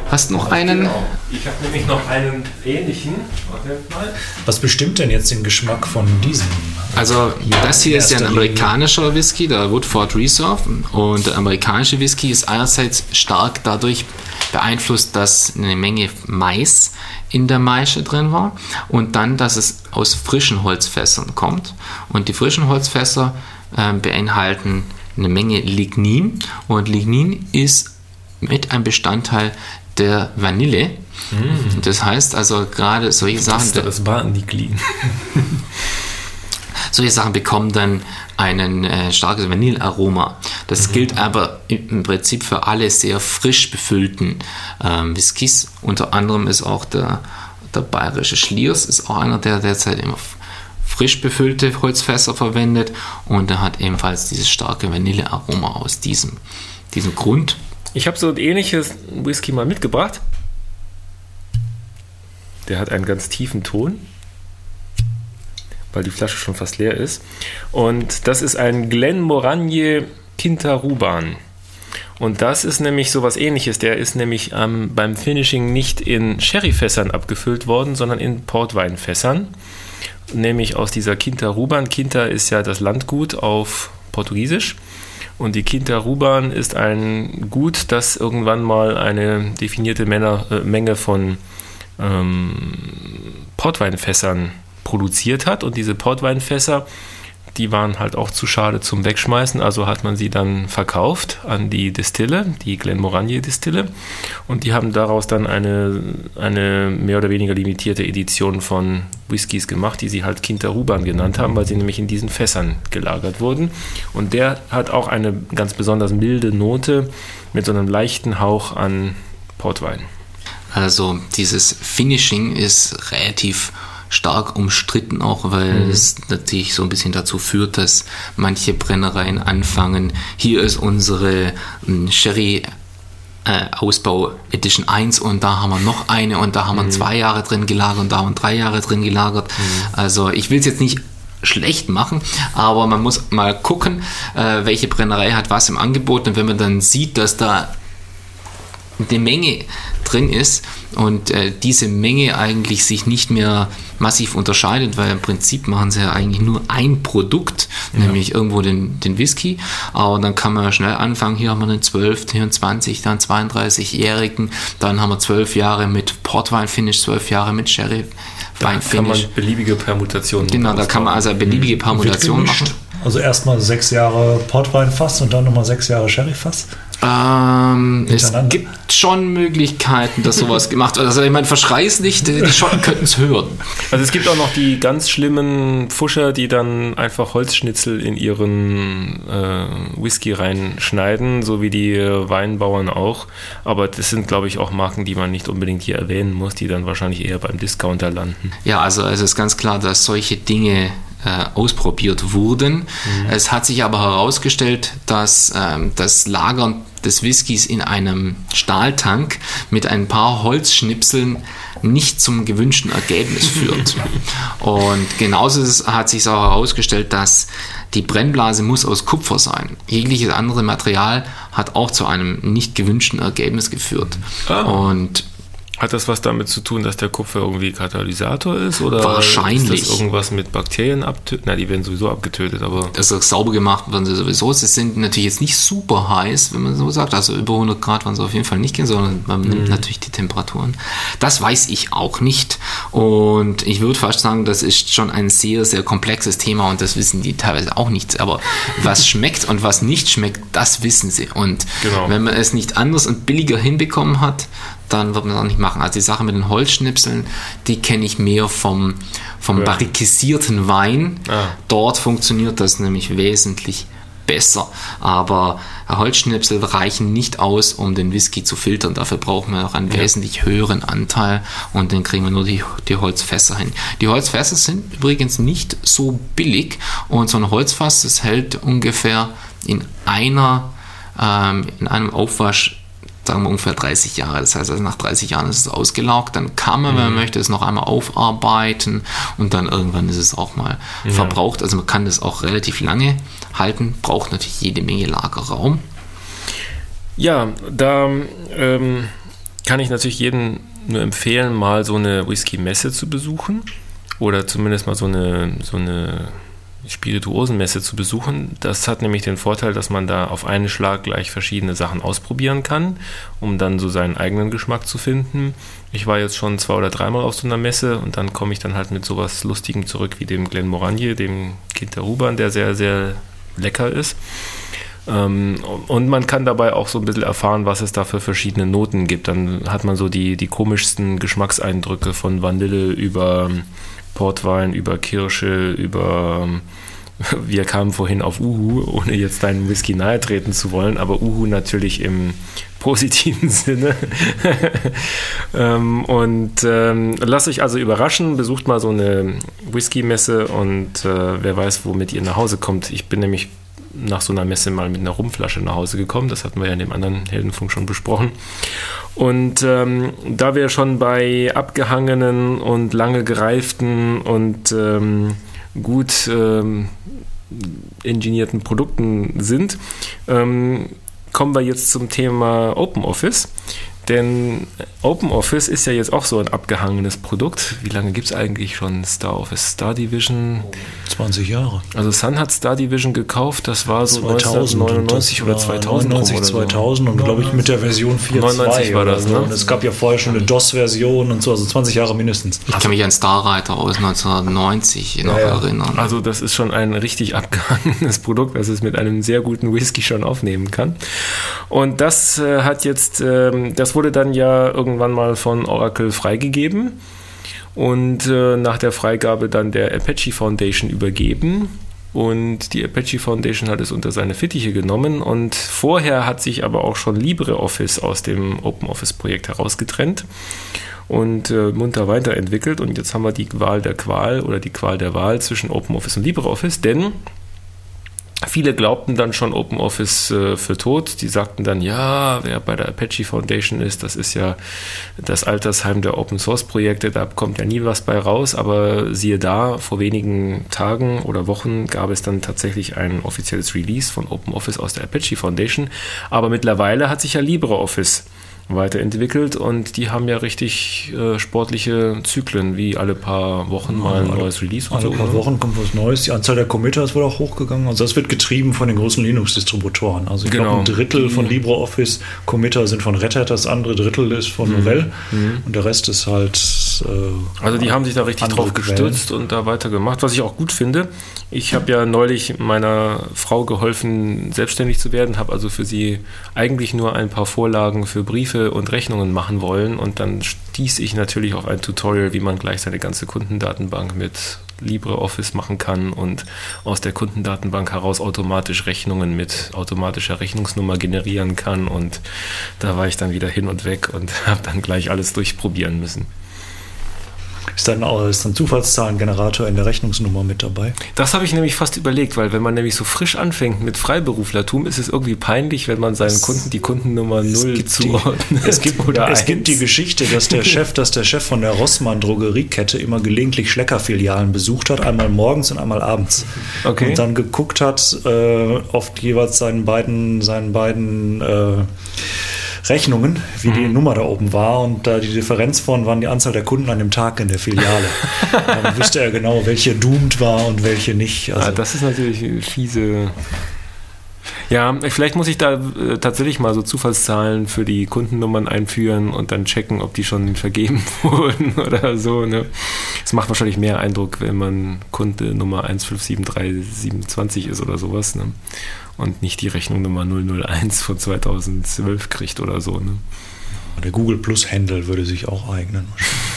D: Hast noch einen? Genau.
B: Ich habe nämlich noch einen ähnlichen. Warte
C: mal. Was bestimmt denn jetzt den Geschmack von diesem?
D: Also, das hier ist ja ein amerikanischer Whisky, der Woodford Reserve. Und der amerikanische Whisky ist einerseits stark dadurch beeinflusst, dass eine Menge Mais in der Maische drin war und dann, dass es aus frischen Holzfässern kommt. Und die frischen Holzfässer äh, beinhalten eine Menge Lignin und Lignin ist mit ein Bestandteil der Vanille. Mm. Das heißt also gerade solche Sachen.
B: Das, das liegen.
D: solche Sachen bekommen dann ein äh, starkes Vanillearoma. Das mhm. gilt aber im Prinzip für alle sehr frisch befüllten ähm, Whiskys. Unter anderem ist auch der, der bayerische Schliers ist auch einer, der derzeit immer frisch befüllte Holzfässer verwendet und er hat ebenfalls dieses starke Vanillearoma aus diesem, diesem Grund.
B: Ich habe so ein ähnliches Whisky mal mitgebracht. Der hat einen ganz tiefen Ton, weil die Flasche schon fast leer ist. Und das ist ein Glenmorangie Kintaruban. Und das ist nämlich so was ähnliches. Der ist nämlich ähm, beim Finishing nicht in Sherryfässern abgefüllt worden, sondern in Portweinfässern. Nämlich aus dieser Quinta Ruban. Quinta ist ja das Landgut auf Portugiesisch. Und die Quinta Ruban ist ein Gut, das irgendwann mal eine definierte Männer, äh, Menge von ähm, Portweinfässern produziert hat. Und diese Portweinfässer die waren halt auch zu schade zum Wegschmeißen, also hat man sie dann verkauft an die Distille, die Glenmorangie Distille und die haben daraus dann eine, eine mehr oder weniger limitierte Edition von Whiskys gemacht, die sie halt Kinterhuban genannt haben, weil sie nämlich in diesen Fässern gelagert wurden und der hat auch eine ganz besonders milde Note mit so einem leichten Hauch an Portwein.
D: Also dieses Finishing ist relativ stark umstritten, auch weil mhm. es natürlich so ein bisschen dazu führt, dass manche Brennereien anfangen, hier ist unsere ähm, Sherry äh, Ausbau Edition 1 und da haben wir noch eine und da haben wir mhm. zwei Jahre drin gelagert und da haben wir drei Jahre drin gelagert. Mhm. Also ich will es jetzt nicht schlecht machen, aber man muss mal gucken, äh, welche Brennerei hat was im Angebot und wenn man dann sieht, dass da eine Menge drin ist und äh, diese Menge eigentlich sich nicht mehr massiv unterscheidet, weil im Prinzip machen sie ja eigentlich nur ein Produkt, ja. nämlich irgendwo den, den Whisky. Aber dann kann man schnell anfangen, hier haben wir einen 12, hier einen 20, dann 32-Jährigen, dann haben wir 12 Jahre mit Portwein-Finish, 12 Jahre mit Sherry.
B: Da kann man beliebige Permutationen
D: Genau, da kann man also beliebige mhm. Permutationen machen.
C: Also erstmal sechs Jahre Portwein-Fass und dann nochmal sechs Jahre Sherry-Fass?
D: Ähm, es gibt schon Möglichkeiten, dass sowas gemacht wird. Also ich meine, verschreiß nicht, die Schotten könnten es hören.
B: Also es gibt auch noch die ganz schlimmen Pfuscher, die dann einfach Holzschnitzel in ihren äh, Whisky reinschneiden, so wie die Weinbauern auch. Aber das sind, glaube ich, auch Marken, die man nicht unbedingt hier erwähnen muss, die dann wahrscheinlich eher beim Discounter landen.
D: Ja, also es ist ganz klar, dass solche Dinge ausprobiert wurden. Mhm. Es hat sich aber herausgestellt, dass ähm, das Lagern des Whiskys in einem Stahltank mit ein paar Holzschnipseln nicht zum gewünschten Ergebnis führt. Und genauso hat sich auch herausgestellt, dass die Brennblase muss aus Kupfer sein. Jegliches andere Material hat auch zu einem nicht gewünschten Ergebnis geführt. Ah. Und
B: hat das was damit zu tun, dass der Kupfer irgendwie Katalysator ist? Oder
D: Wahrscheinlich.
B: ist das irgendwas mit Bakterien abtöten? Na, die werden sowieso abgetötet, aber.
D: Das ist sauber gemacht werden sie sowieso. Sie sind natürlich jetzt nicht super heiß, wenn man so sagt. Also über 100 Grad waren sie auf jeden Fall nicht gehen, sondern man mhm. nimmt natürlich die Temperaturen. Das weiß ich auch nicht. Und ich würde fast sagen, das ist schon ein sehr, sehr komplexes Thema und das wissen die teilweise auch nicht. Aber was schmeckt und was nicht schmeckt, das wissen sie. Und genau. wenn man es nicht anders und billiger hinbekommen hat, dann wird man das auch nicht machen. Also die Sache mit den Holzschnipseln, die kenne ich mehr vom, vom ja. barrikisierten Wein. Ah. Dort funktioniert das nämlich wesentlich besser. Aber Holzschnipsel reichen nicht aus, um den Whisky zu filtern. Dafür brauchen wir noch einen ja. wesentlich höheren Anteil und dann kriegen wir nur die, die Holzfässer hin. Die Holzfässer sind übrigens nicht so billig und so ein Holzfass, das hält ungefähr in einer ähm, in einem Aufwasch sagen wir ungefähr 30 Jahre. Das heißt, also nach 30 Jahren ist es ausgelaugt. Dann kann man, wenn man mhm. möchte, es noch einmal aufarbeiten und dann irgendwann ist es auch mal ja. verbraucht. Also man kann das auch relativ lange halten, braucht natürlich jede Menge Lagerraum.
B: Ja, da ähm, kann ich natürlich jedem nur empfehlen, mal so eine Whisky-Messe zu besuchen oder zumindest mal so eine, so eine Spirituosenmesse zu besuchen. Das hat nämlich den Vorteil, dass man da auf einen Schlag gleich verschiedene Sachen ausprobieren kann, um dann so seinen eigenen Geschmack zu finden. Ich war jetzt schon zwei oder dreimal auf so einer Messe und dann komme ich dann halt mit sowas Lustigem zurück wie dem Glen Moranje, dem Kind der Ruban, der sehr, sehr lecker ist. Ähm, und man kann dabei auch so ein bisschen erfahren, was es da für verschiedene Noten gibt. Dann hat man so die, die komischsten Geschmackseindrücke von Vanille über Portwein, über Kirsche, über ähm, wir kamen vorhin auf Uhu, ohne jetzt deinen Whisky nahe treten zu wollen, aber Uhu natürlich im positiven Sinne. ähm, und ähm, lasst euch also überraschen, besucht mal so eine Whisky-Messe und äh, wer weiß, womit ihr nach Hause kommt. Ich bin nämlich nach so einer Messe mal mit einer Rumflasche nach Hause gekommen. Das hatten wir ja in dem anderen Heldenfunk schon besprochen. Und ähm, da wir schon bei abgehangenen und lange gereiften und ähm, gut ähm, ingenierten Produkten sind, ähm, kommen wir jetzt zum Thema OpenOffice. Denn OpenOffice ist ja jetzt auch so ein abgehangenes Produkt. Wie lange gibt es eigentlich schon Star Office? Star Division?
C: 20 Jahre.
B: Also Sun hat Star Division gekauft, das war so 1999 oder 2000.
C: 99, 2000 und glaube ich mit der Version 4.2
B: 99 war das,
C: so.
B: ne?
C: Und es gab ja vorher schon eine DOS-Version und so, also 20 Jahre mindestens.
D: Ich kann mich an Starreiter aus 1990 noch
C: ja.
D: erinnern.
B: Also das ist schon ein richtig abgehangenes Produkt, was es mit einem sehr guten Whisky schon aufnehmen kann. Und das äh, hat jetzt, ähm, das wurde dann ja irgendwann mal von Oracle freigegeben und äh, nach der Freigabe dann der Apache Foundation übergeben. Und die Apache Foundation hat es unter seine Fittiche genommen und vorher hat sich aber auch schon LibreOffice aus dem OpenOffice-Projekt herausgetrennt und äh, munter weiterentwickelt. Und jetzt haben wir die Wahl der Qual oder die Qual der Wahl zwischen OpenOffice und LibreOffice, denn Viele glaubten dann schon OpenOffice äh, für tot. Die sagten dann, ja, wer bei der Apache Foundation ist, das ist ja das Altersheim der Open Source Projekte, da kommt ja nie was bei raus. Aber siehe da, vor wenigen Tagen oder Wochen gab es dann tatsächlich ein offizielles Release von OpenOffice aus der Apache Foundation. Aber mittlerweile hat sich ja LibreOffice weiterentwickelt und die haben ja richtig äh, sportliche Zyklen, wie alle paar Wochen mal ein
C: alle-
B: neues Release
C: Alle
B: so.
C: paar
B: ne?
C: Wochen kommt was Neues. Die Anzahl der Committer ist wohl auch hochgegangen. Also das wird getrieben von den großen Linux-Distributoren. Also ich
B: Genau.
C: glaube, ein Drittel von LibreOffice Committer sind von Red Hat, das andere Drittel ist von Novell und der Rest ist halt. Äh,
B: Also die haben sich da richtig drauf
C: Quellen.
B: gestürzt und da weitergemacht, was ich auch gut finde. Ich habe ja neulich meiner Frau geholfen, selbstständig zu werden, habe also für sie eigentlich nur ein paar Vorlagen für Briefe und Rechnungen machen wollen und dann stieß ich natürlich auf ein Tutorial, wie man gleich seine ganze Kundendatenbank mit LibreOffice machen kann und aus der Kundendatenbank heraus automatisch Rechnungen mit automatischer Rechnungsnummer generieren kann und da war ich dann wieder hin und weg und habe dann gleich alles durchprobieren müssen.
C: Ist dann, auch- ist dann Zufallszahlengenerator in der Rechnungsnummer mit dabei?
B: Das habe ich nämlich fast überlegt, weil wenn man nämlich so frisch anfängt mit Freiberuflertum, ist es irgendwie peinlich, wenn man seinen Kunden die Kundennummer 0
C: gibt
B: zuordnet.
C: Es gibt,
B: oder
C: es gibt die
B: 1.
C: Geschichte, dass der Chef, dass der Chef von der Rossmann Drogeriekette immer gelegentlich Schlecker-Filialen besucht hat, einmal morgens und einmal abends.
B: Okay.
C: Und dann geguckt hat äh, auf jeweils seinen beiden, seinen beiden äh, Rechnungen, wie
B: Mhm.
C: die Nummer da oben war und da die Differenz von waren die Anzahl der Kunden an dem Tag in der Filiale. dann wüsste er genau, welche doomed war und welche nicht. Also,
B: Ah, das ist natürlich eine fiese. Ja, vielleicht muss ich da äh, tatsächlich mal so Zufallszahlen für die Kundennummern einführen und dann checken, ob die schon vergeben wurden oder so. Ne? Es macht wahrscheinlich mehr Eindruck, wenn man Kunde Nummer 1553727 ist oder sowas ne? Und nicht die Rechnung Nummer 001 von 2012 kriegt oder so. Ne?
C: der Google Plus Handle würde sich auch eignen.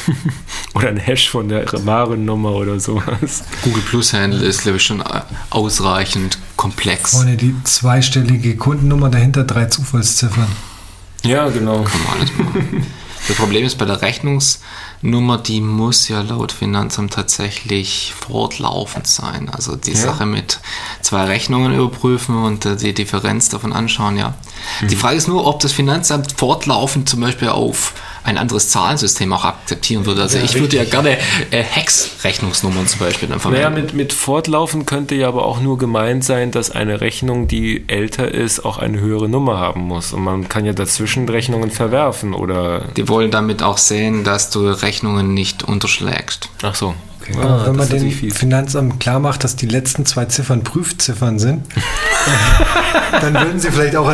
B: Oder ein Hash von der Warennummer oder sowas.
D: Google Plus Handle ist, glaube ich, schon ausreichend komplex.
A: Vorne die zweistellige Kundennummer, dahinter drei Zufallsziffern.
B: Ja, genau.
D: Kann man alles machen. Das Problem ist bei der Rechnungsnummer, die muss ja laut Finanzamt tatsächlich fortlaufend sein. Also die
B: Ja.
D: Sache mit zwei Rechnungen überprüfen und äh, die Differenz davon anschauen, ja. Die Frage ist nur, ob das Finanzamt fortlaufend zum Beispiel auf ein anderes Zahlensystem auch akzeptieren würde. Also
C: Ja,
D: ich würde ja
C: richtig.
D: gerne äh, Hex-Rechnungsnummern zum Beispiel dann
B: Naja,
D: verwenden.
B: mit, mit fortlaufen könnte ja aber auch nur gemeint sein, dass eine Rechnung, die älter ist, auch eine höhere Nummer haben muss. Und man kann ja dazwischen Rechnungen verwerfen oder.
D: die wollen damit auch sehen, dass du Rechnungen nicht unterschlägst.
B: Ach so.
A: Aber
B: Ah,
A: wenn man dem. Finanzamt klar macht, dass die letzten zwei Ziffern Prüfziffern sind, dann würden sie vielleicht auch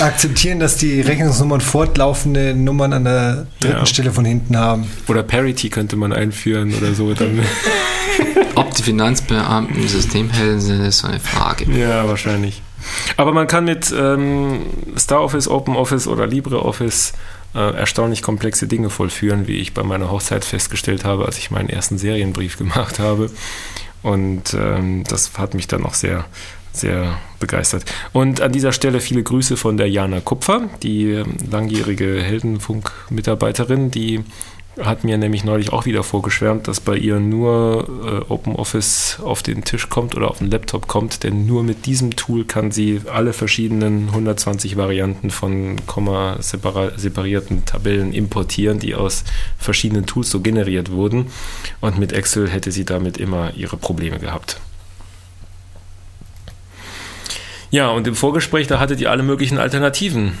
A: akzeptieren, dass die Rechnungsnummern fortlaufende Nummern an der dritten
B: Ja.
A: Stelle von hinten haben.
B: Oder Parity könnte man einführen oder so. Dann,
D: Ob die Finanzbeamten Systemhelden sind, ist so eine Frage.
B: ja, wahrscheinlich. Aber man kann mit ähm, StarOffice, OpenOffice oder LibreOffice äh, erstaunlich komplexe Dinge vollführen, wie ich bei meiner Hochzeit festgestellt habe, als ich meinen ersten Serienbrief gemacht habe. Und ähm, das hat mich dann auch sehr, sehr begeistert. Und an dieser Stelle viele Grüße von der Jana Kupfer, die ähm, langjährige Heldenfunk-Mitarbeiterin, die hat mir nämlich neulich auch wieder vorgeschwärmt, dass bei ihr nur äh, OpenOffice auf den Tisch kommt oder auf den Laptop kommt, denn nur mit diesem Tool kann sie alle verschiedenen 120 Varianten von Komma separierten Tabellen importieren, die aus verschiedenen Tools so generiert wurden. Und mit Excel hätte sie damit immer ihre Probleme gehabt. Ja, und im Vorgespräch, da hattet ihr alle möglichen Alternativen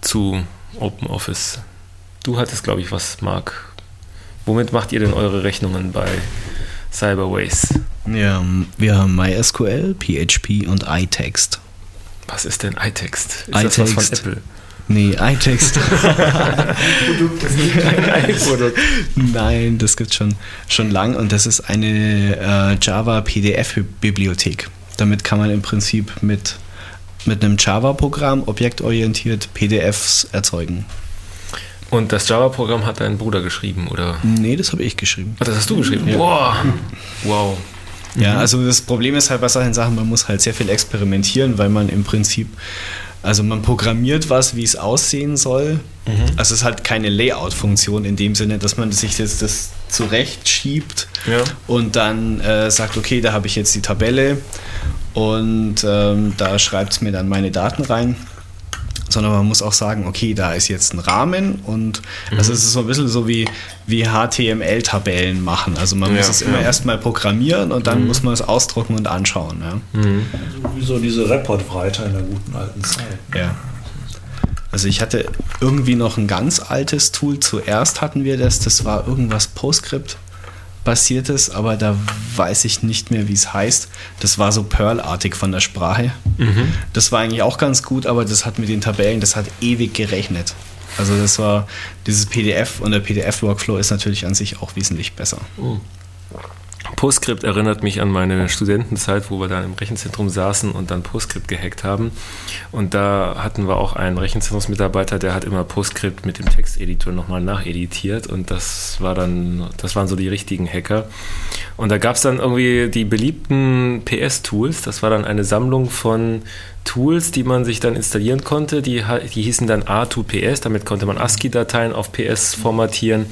B: zu OpenOffice. Du hattest, glaube ich, was, Marc. Womit macht ihr denn eure Rechnungen bei Cyberways?
E: Ja, wir haben MySQL, PHP und iText.
B: Was ist denn iText? Ist
E: iText.
B: das was von Apple?
E: Nee, iText.
B: Ein Produkt.
E: Nein, das gibt schon schon lang und das ist eine äh, Java PDF Bibliothek. Damit kann man im Prinzip mit mit einem Java Programm objektorientiert PDFs erzeugen.
B: Und das Java-Programm hat dein Bruder geschrieben, oder?
E: Nee, das habe ich geschrieben.
B: Ach, das hast du geschrieben? Boah. Wow.
E: Ja, also das Problem ist halt bei solchen Sachen, man muss halt sehr viel experimentieren, weil man im Prinzip, also man programmiert was, wie es aussehen soll. Also es hat keine Layout-Funktion in dem Sinne, dass man sich jetzt das zurechtschiebt
B: Ja.
E: und dann äh, sagt, okay, da habe ich jetzt die Tabelle und ähm, da schreibt es mir dann meine Daten rein. Sondern man muss auch sagen, okay, da ist jetzt ein Rahmen und also es ist so ein bisschen so wie, wie HTML-Tabellen machen. Also man
B: Ja,
E: muss es immer
B: ja.
E: erstmal programmieren und dann muss man es ausdrucken und anschauen. Ja.
C: Wie so diese Report-Writer in der guten alten Zeit.
E: Ja. Also ich hatte irgendwie noch ein ganz altes Tool. Zuerst hatten wir das, das war irgendwas PostScript basiertes, aber da weiß ich nicht mehr, wie es heißt. Das war so Perl-artig von der Sprache. Das war eigentlich auch ganz gut, aber das hat mit den Tabellen, das hat ewig gerechnet. Also das war dieses PDF und der PDF-Workflow ist natürlich an sich auch wesentlich besser.
B: Postscript erinnert mich an meine Studentenzeit, wo wir dann im Rechenzentrum saßen und dann Postscript gehackt haben. Und da hatten wir auch einen Rechenzentrumsmitarbeiter, der hat immer Postscript mit dem Texteditor nochmal nacheditiert. Und das war dann, das waren so die richtigen Hacker. Und da gab es dann irgendwie die beliebten PS-Tools. Das war dann eine Sammlung von Tools, die man sich dann installieren konnte. Die, die hießen dann A2PS, damit konnte man ASCII-Dateien auf PS formatieren.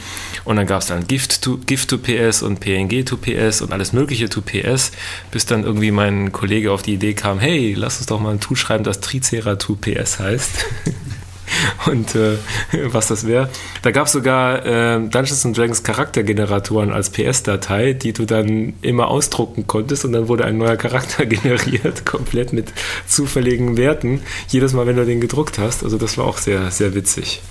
B: Und dann gab es dann GIF2PS und PNG2PS. PS und alles Mögliche zu PS, bis dann irgendwie mein Kollege auf die Idee kam, hey, lass uns doch mal ein Tool schreiben, das Tricera 2PS heißt. und äh, was das wäre. Da gab es sogar äh, Dungeons Dragons Charaktergeneratoren als PS-Datei, die du dann immer ausdrucken konntest und dann wurde ein neuer Charakter generiert, komplett mit zufälligen Werten, jedes Mal, wenn du den gedruckt hast. Also das war auch sehr, sehr witzig.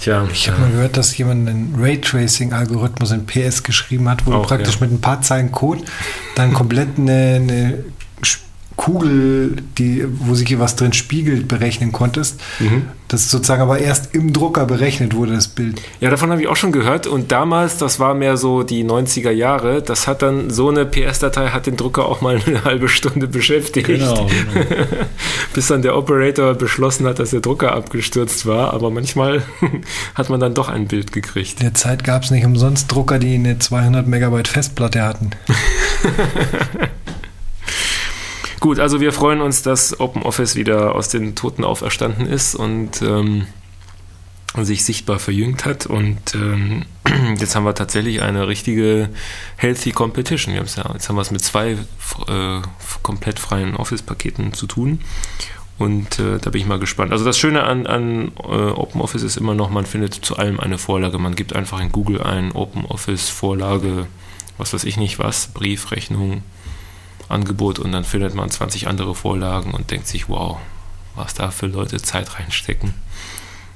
B: Tja,
A: Ich habe mal gehört, dass jemand einen Raytracing-Algorithmus in PS geschrieben hat, wo
B: Auch,
A: du praktisch
B: ja.
A: mit ein paar Zeilen Code dann komplett eine, eine Kugel, die, wo sich hier was drin spiegelt, berechnen konntest.
B: Mhm.
A: Das sozusagen aber erst im Drucker berechnet wurde, das Bild.
B: Ja, davon habe ich auch schon gehört. Und damals, das war mehr so die 90er Jahre, das hat dann so eine PS-Datei hat den Drucker auch mal eine halbe Stunde beschäftigt.
C: Genau, genau.
B: bis dann der Operator beschlossen hat, dass der Drucker abgestürzt war. Aber manchmal hat man dann doch ein Bild gekriegt.
A: In der Zeit gab es nicht umsonst Drucker, die eine 200 Megabyte Festplatte hatten.
B: Gut, also wir freuen uns, dass OpenOffice wieder aus den Toten auferstanden ist und ähm, sich sichtbar verjüngt hat. Und ähm, jetzt haben wir tatsächlich eine richtige healthy Competition. Wir ja, jetzt haben wir es mit zwei äh, komplett freien Office-Paketen zu tun. Und äh, da bin ich mal gespannt. Also das Schöne an, an äh, OpenOffice ist immer noch, man findet zu allem eine Vorlage. Man gibt einfach in Google ein OpenOffice-Vorlage, was weiß ich nicht was, Brief, Rechnung, Angebot und dann findet man 20 andere Vorlagen und denkt sich, wow, was da für Leute Zeit reinstecken.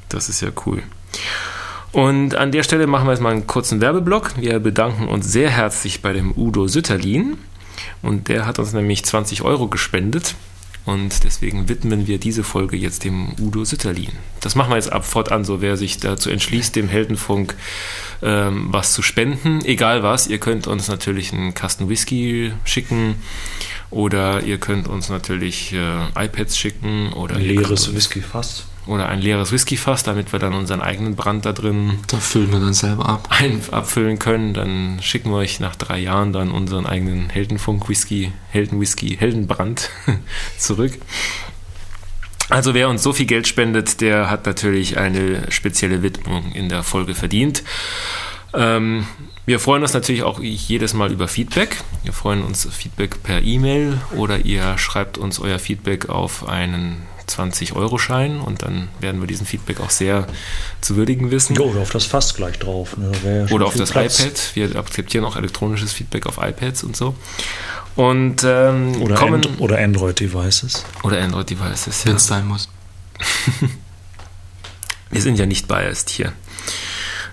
B: Das ist ja cool. Und an der Stelle machen wir jetzt mal einen kurzen Werbeblock. Wir bedanken uns sehr herzlich bei dem Udo Sütterlin und der hat uns nämlich 20 Euro gespendet. Und deswegen widmen wir diese Folge jetzt dem Udo Sütterlin. Das machen wir jetzt ab fortan so, wer sich dazu entschließt, dem Heldenfunk ähm, was zu spenden, egal was, ihr könnt uns natürlich einen Kasten Whisky schicken oder ihr könnt uns natürlich äh, iPads schicken oder,
C: Ein leeres Whisky-Fass.
B: oder ein leeres Whiskyfass, damit wir dann unseren eigenen Brand da drin
D: Da füllen wir dann selber ab.
B: ein abfüllen können. Dann schicken wir euch nach drei Jahren dann unseren eigenen Heldenfunk-Whisky, Heldenwhisky, Heldenbrand zurück. Also wer uns so viel Geld spendet, der hat natürlich eine spezielle Widmung in der Folge verdient. Ähm, wir freuen uns natürlich auch jedes Mal über Feedback. Wir freuen uns Feedback per E-Mail oder ihr schreibt uns euer Feedback auf einen 20-Euro-Schein und dann werden wir diesen Feedback auch sehr zu würdigen wissen.
C: Ja, oder auf das Fass gleich drauf. Ne? Ja
B: Oder auf das
C: Platz.
B: iPad. Wir akzeptieren auch elektronisches Feedback auf iPads und so. Und ähm,
C: Oder,
B: kommen
C: And oder Android-Devices.
B: oder Android-Devices. Ja.
D: Wenn es sein muss.
B: Wir sind ja nicht biased hier.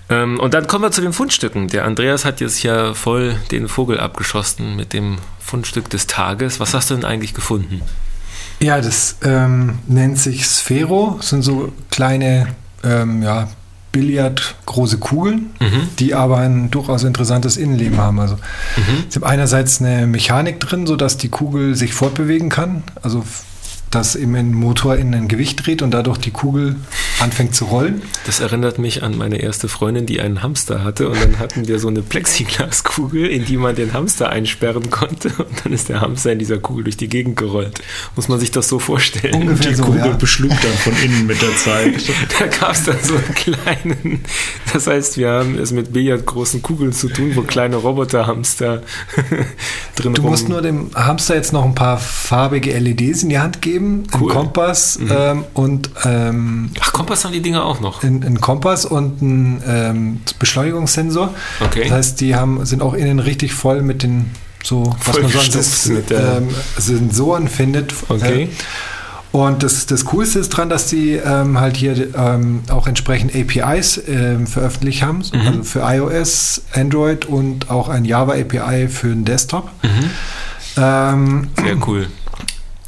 B: Ähm, und dann kommen wir zu den Fundstücken. Der Andreas hat jetzt ja voll den Vogel abgeschossen mit dem Fundstück des Tages. Was hast du denn eigentlich gefunden?
A: Ja, das ähm, nennt sich Sphero. Das sind so kleine, ähm, ja, Billard große Kugeln, die aber ein durchaus interessantes Innenleben haben. Also sie haben einerseits eine Mechanik drin, sodass die Kugel sich fortbewegen kann. Also dass eben ein Motor in ein Gewicht dreht und dadurch die Kugel anfängt zu rollen.
B: Das erinnert mich an meine erste Freundin, die einen Hamster hatte. Und dann hatten wir so eine Plexiglaskugel, in die man den Hamster einsperren konnte. Und dann ist der Hamster in dieser Kugel durch die Gegend gerollt. Muss man sich das so vorstellen?
A: Ungefähr
C: Die
A: so,
C: Kugel
A: ja.
C: beschlug dann von innen mit der Zeit.
B: Da gab es dann so einen kleinen. Das heißt, wir haben es mit billardgroßen Kugeln zu tun, wo kleine Roboterhamster drin
A: Du
B: rum-
A: musst nur dem Hamster jetzt noch ein paar farbige LEDs in die Hand geben,
B: Cool.
A: einen Kompass ähm, und ähm,
B: Ach, Kompass haben die Dinger auch noch.
A: einen, einen Kompass und einen ähm, Beschleunigungssensor.
B: Okay.
A: Das heißt, die haben, sind auch innen richtig voll mit den so, was man so an
B: Vollgestopft
A: Sis-
B: mit
A: ähm, Sensoren findet.
B: Okay.
A: Äh, und das, das Coolste ist dran, dass die ähm, halt hier ähm, auch entsprechend APIs ähm, veröffentlicht haben,
B: Mhm.
A: also für iOS, Android und auch ein Java API für den Desktop. Ähm,
B: Sehr cool.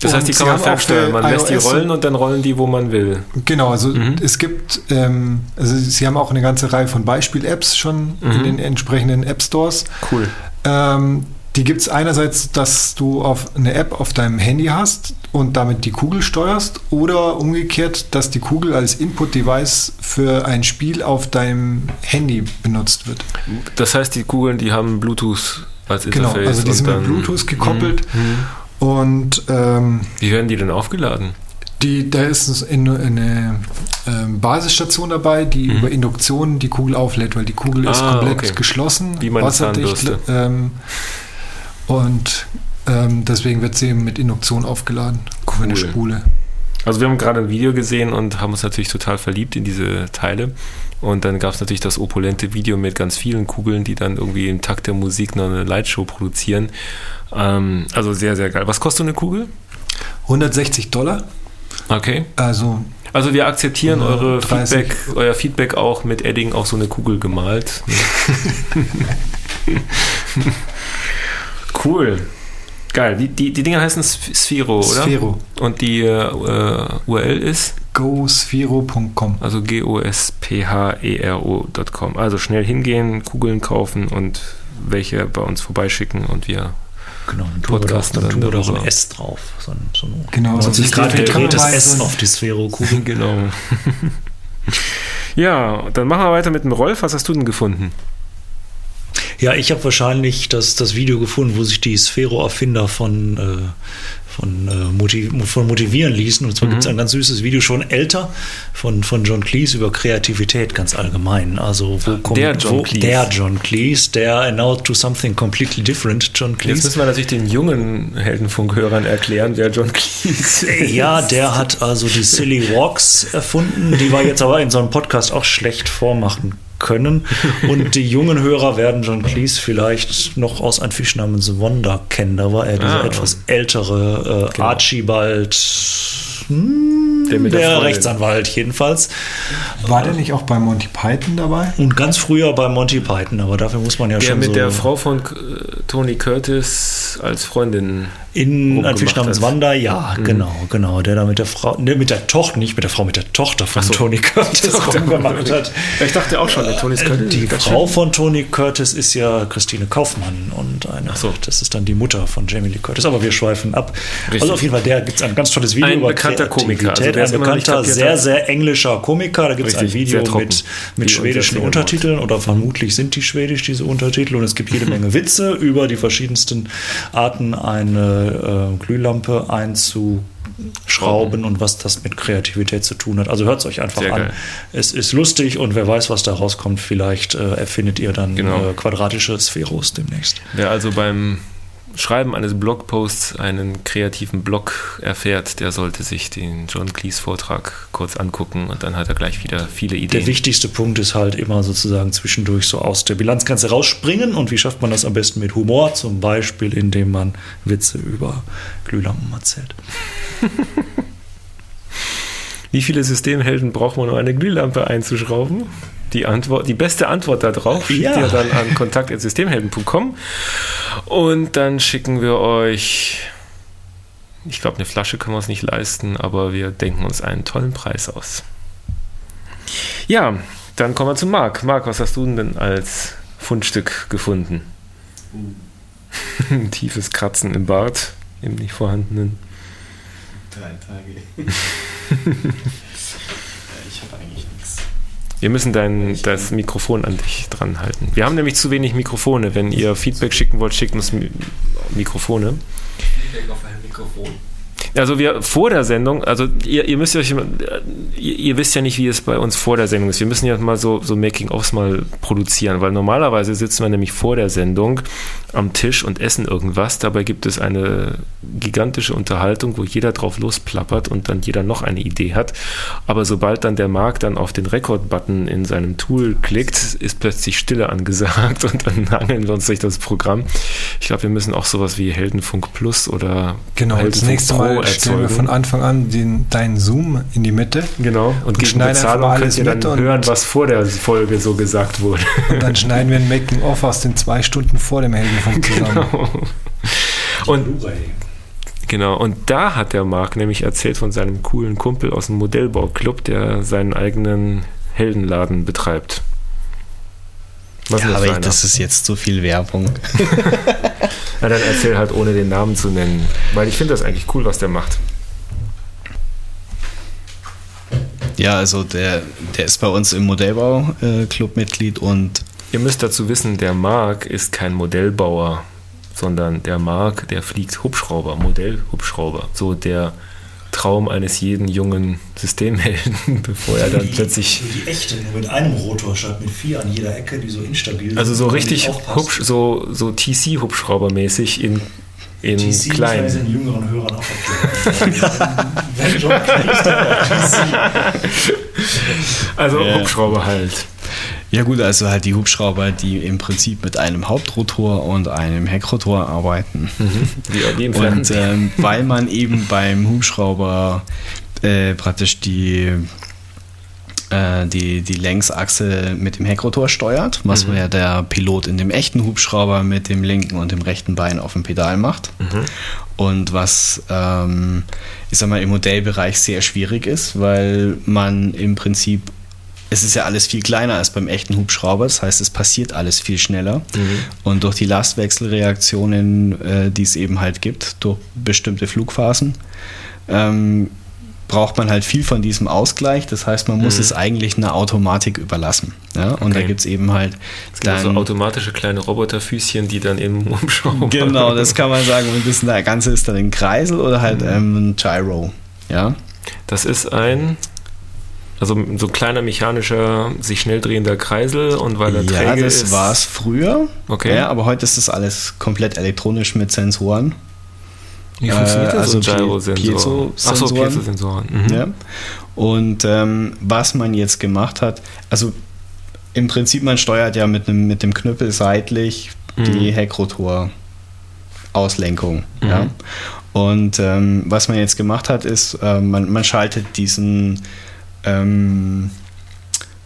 B: Das heißt, die kann man fernsteuern. Man lässt die rollen und dann rollen die, wo man will.
A: Genau, also
B: Mhm.
A: es gibt, ähm, also sie haben auch eine ganze Reihe von Beispiel-Apps schon in den entsprechenden App-Stores.
B: Cool.
A: Ähm, die gibt es einerseits, dass du auf eine App auf deinem Handy hast und damit die Kugel steuerst oder umgekehrt, dass die Kugel als Input-Device für ein Spiel auf deinem Handy benutzt wird.
B: Das heißt, die Kugeln, die haben Bluetooth als Interface.
A: Genau, also die sind mit Bluetooth gekoppelt
B: Mhm.
A: Und ähm,
B: Wie werden die denn aufgeladen?
A: Die, da ist eine, eine ähm, Basisstation dabei, die über Induktion die Kugel auflädt, weil die Kugel ist
B: Mhm. Ah,
A: komplett
B: okay.
A: geschlossen,
B: Wie meine
A: wasserdicht. Ähm, und ähm, deswegen wird sie eben mit Induktion aufgeladen. Über eine
B: Cool.
A: Spule.
B: Also wir haben gerade ein Video gesehen und haben uns natürlich total verliebt in diese Teile. Und dann gab es natürlich das opulente Video mit ganz vielen Kugeln, die dann irgendwie im Takt der Musik noch eine Lightshow produzieren. Ähm, also sehr, sehr geil. Was kostet eine Kugel?
A: 160 Dollar.
B: Okay.
A: Also
B: Also wir akzeptieren eure
A: 30.
B: Feedback, euer Feedback auch mit Edding auf so eine Kugel gemalt. cool. Geil. Die, die, die Dinger heißen Sph- Sphero, oder?
A: Sphero.
B: Und die äh, URL ist?
A: gosphero.com.
B: Also G-O-S-P-H-E-R-O.com. Also schnell hingehen, Kugeln kaufen und welche bei uns vorbeischicken und wir.
C: Genau, dann tun wir da,
B: Podcasten
C: dann tun wir so ein. S drauf. So ein, so ein
A: Genau, so
C: 90
A: ein
C: Grad
A: System-
C: gedrehtes S
A: ein-
C: auf die Sphäro-Kugel.
B: Genau. ja, dann machen wir weiter mit dem Rolf. Was hast du denn gefunden?
C: Ja, ich habe wahrscheinlich das, das Video gefunden, wo sich die Sphero-Erfinder von, äh, von, äh, motiv von motivieren ließen. Und zwar gibt es ein ganz süßes Video, schon älter, von, von John Cleese über Kreativität ganz allgemein. Also wo kommt
B: Der John
C: wo,
B: Cleese.
C: Der John Cleese, der now to something completely different, John
B: Jetzt
C: Cleese.
B: müssen wir natürlich den jungen Heldenfunkhörern erklären, wer John Cleese ist.
C: Ja, der hat also die Silly Walks erfunden, die wir jetzt aber in so einem Podcast auch schlecht vormachen können. Und die jungen Hörer werden John Cleese vielleicht noch aus Ein Fisch namens Wanda kennen. Da war er dieser
B: Ah.
C: etwas ältere äh,
B: Genau.
C: Archibald. hm,
B: Der mit der
C: der. Rechtsanwalt jedenfalls.
A: War der nicht auch bei Monty Python dabei?
C: Und ganz früher bei Monty Python, aber dafür muss man ja
B: Der
C: schon
B: mit
C: so
B: der Frau von Tony Curtis als Freundin.
C: In
B: rumgemacht
C: namens. Wanda, ja, genau, genau. Der da mit der Frau, ne, mit der Tochter, nicht mit der Frau, mit der Tochter von
B: so.
C: Tony Curtis rumgemacht hat.
B: Ich dachte auch schon, der Tony Curtis.
C: Die
B: ganz
C: Frau von Tony Curtis ist ja Christine Kaufmann und eine,
B: so.
C: das ist dann die Mutter von Jamie Lee Curtis. Aber wir schweifen ab.
B: Richtig.
C: Also auf jeden Fall, der gibt es ein ganz tolles Video
B: Ein
C: über
B: bekannter Komiker. Also
C: ein bekannter, sehr, sehr englischer Komiker. Da gibt es ein Video mit, mit schwedischen. Untertiteln oder vermutlich sind die schwedisch, diese Untertitel. Und es gibt jede Menge Witze über die verschiedensten Arten, eine äh, Glühlampe einzuschrauben und was das mit Kreativität zu tun hat. Also hört es euch einfach
B: Sehr
C: an.
B: geil.
C: Es ist lustig und wer weiß, was da rauskommt. Vielleicht äh, erfindet ihr dann
B: Genau.
C: äh, quadratische Spheros demnächst.
B: Wer also beim Schreiben eines Blogposts einen kreativen Blog erfährt, der sollte sich den John Cleese Vortrag kurz angucken und dann hat er gleich wieder viele Ideen.
C: Der wichtigste Punkt ist halt immer sozusagen zwischendurch so aus der Bilanzgrenze rausspringen und wie schafft man das am besten mit Humor, zum Beispiel indem man Witze über Glühlampen erzählt.
B: wie viele Systemhelden braucht man, um eine Glühlampe einzuschrauben? Die, Antwort, die beste Antwort darauf schickt
C: Ja.
B: ihr dann an kontakt.systemhelden.com und dann schicken wir euch, ich glaube, eine Flasche können wir uns nicht leisten, aber wir denken uns einen tollen Preis aus. Ja, dann kommen wir zu Marc. Marc, was hast du denn als Fundstück gefunden? Ein tiefes Kratzen im Bart, im nicht vorhandenen.
E: Drei Tage. ich habe eigentlich nichts.
B: Wir müssen dein, das Mikrofon an dich dran halten. Wir haben nämlich zu wenig Mikrofone. Wenn ihr Feedback schicken wollt, schickt uns Mi Mikrofone. Also wir vor der Sendung, also ihr, ihr müsst euch, immer- ihr, ihr wisst ja nicht, wie es bei uns vor der Sendung ist. Wir müssen ja mal so, so Making-ofs mal produzieren, weil normalerweise sitzen wir nämlich vor der Sendung am Tisch und essen irgendwas. Dabei gibt es eine gigantische Unterhaltung, wo jeder drauf losplappert und dann jeder noch eine Idee hat. Aber sobald dann der Marc dann auf den Rekord-Button in seinem Tool klickt, ist plötzlich Stille angesagt und dann hangeln wir uns durch das Programm. Ich glaube, wir müssen auch sowas wie Heldenfunk Plus oder
A: Genau, das
B: Heldenfunk
A: nächste Mal stellen wir von Anfang an den, deinen Zoom in die Mitte
B: Genau, und, gegen
A: schneiden einfach
B: Bezahlung
A: mal
B: könnt
A: alles
B: ihr dann
A: und-
B: hören, was vor der Folge so gesagt wurde.
A: und dann schneiden wir ein Making-of aus den zwei Stunden vor dem Heldenfunk zusammen.
B: Und genau, und da hat der Marc nämlich erzählt von seinem coolen Kumpel aus dem Modellbauclub, der seinen eigenen Heldenladen betreibt. Was ist
E: Ja,
B: das
E: aber ich, das ist jetzt zu viel Werbung.
B: Na, dann erzähl halt ohne den Namen zu nennen, weil ich finde das eigentlich cool, was der macht.
E: Ja, also der, der ist bei uns im Modellbau-Club Mitglied und
B: Ihr müsst dazu wissen, der Marc ist kein Modellbauer, sondern der Marc, der fliegt Hubschrauber, Modellhubschrauber. So der Traum eines jeden jungen Systemhelden, bevor er dann plötzlich.
C: Die echte, nur mit einem Rotor statt mit vier an jeder Ecke, die so instabil
B: Also so
C: sind,
B: richtig hubsch, so, so TC-Hubschrauber-mäßig in, in
C: TC
B: klein.
C: den jüngeren Hörern auch erklären. Wenn John Cleese TC
B: Also
E: Ja.
B: Hubschrauber halt.
E: Ja gut, also halt die Hubschrauber, die im Prinzip mit einem Hauptrotor und einem Heckrotor arbeiten.
B: Wie, wie im
E: Und
B: Fernsehen.
E: ähm, weil man eben beim Hubschrauber äh, praktisch die, äh, die, die Längsachse mit dem Heckrotor steuert, was ja der Pilot in dem echten Hubschrauber mit dem linken und dem rechten Bein auf dem Pedal macht. Und was, ähm, ich sag mal, im Modellbereich sehr schwierig ist, weil man im Prinzip, es ist ja alles viel kleiner als beim echten Hubschrauber, das heißt, es passiert alles viel schneller. Und durch die Lastwechselreaktionen, äh, die es eben halt gibt, durch bestimmte Flugphasen, ähm, braucht man halt viel von diesem Ausgleich. Das heißt, man muss es eigentlich einer Automatik überlassen. Ja? Und da
B: Okay.
E: gibt es eben halt
B: Es gibt so
E: dann-
B: automatische kleine Roboterfüßchen, die dann im Hubschrauber.
E: Genau, das kann man sagen. Und das Ganze ist dann ein Kreisel oder halt ähm, ein Gyro. Ja.
B: Das ist ein, also so ein kleiner mechanischer, sich schnell drehender Kreisel und weil er
E: Ja,
B: träge
E: das
B: ist.
E: war es früher.
B: Okay.
E: Ja, aber heute ist das alles komplett elektronisch mit Sensoren.
B: Wie funktioniert
E: Äh,
B: das?
E: also
B: Gyrosensor?
E: Piezo-
B: Achso,
E: Sensoren.
B: Piezo-Sensoren. Mhm.
E: Ja. Und ähm, was man jetzt gemacht hat, also im Prinzip, man steuert ja mit, einem, mit dem Knüppel seitlich die Heckrotor-Auslenkung. Ja. Und ähm, was man jetzt gemacht hat, ist, äh, man, man schaltet diesen ähm,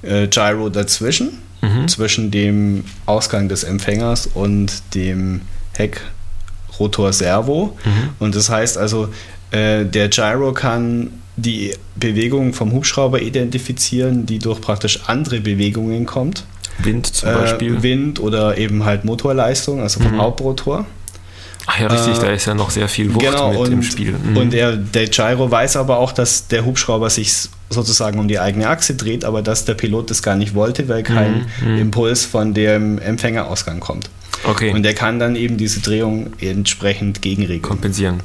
E: äh, Gyro dazwischen, zwischen dem Ausgang des Empfängers und dem Heckrotor-Servo. Und das heißt also, äh, der Gyro kann die Bewegung vom Hubschrauber identifizieren, die durch praktisch andere Bewegungen kommt.
B: Wind zum
E: Äh,
B: Beispiel.
E: Wind oder eben halt Motorleistung, also vom Hauptrotor.
B: Ach ja, richtig,
E: äh,
B: da ist ja noch sehr viel Wucht
E: genau,
B: mit
E: und,
B: im Spiel. Mhm.
E: Und der, der Gyro weiß aber auch, dass der Hubschrauber sich sozusagen um die eigene Achse dreht, aber dass der Pilot das gar nicht wollte, weil kein
B: Mhm,
E: Impuls von dem Empfängerausgang kommt.
B: okay.
E: Und der kann dann eben diese Drehung entsprechend gegenregeln.
B: kompensieren.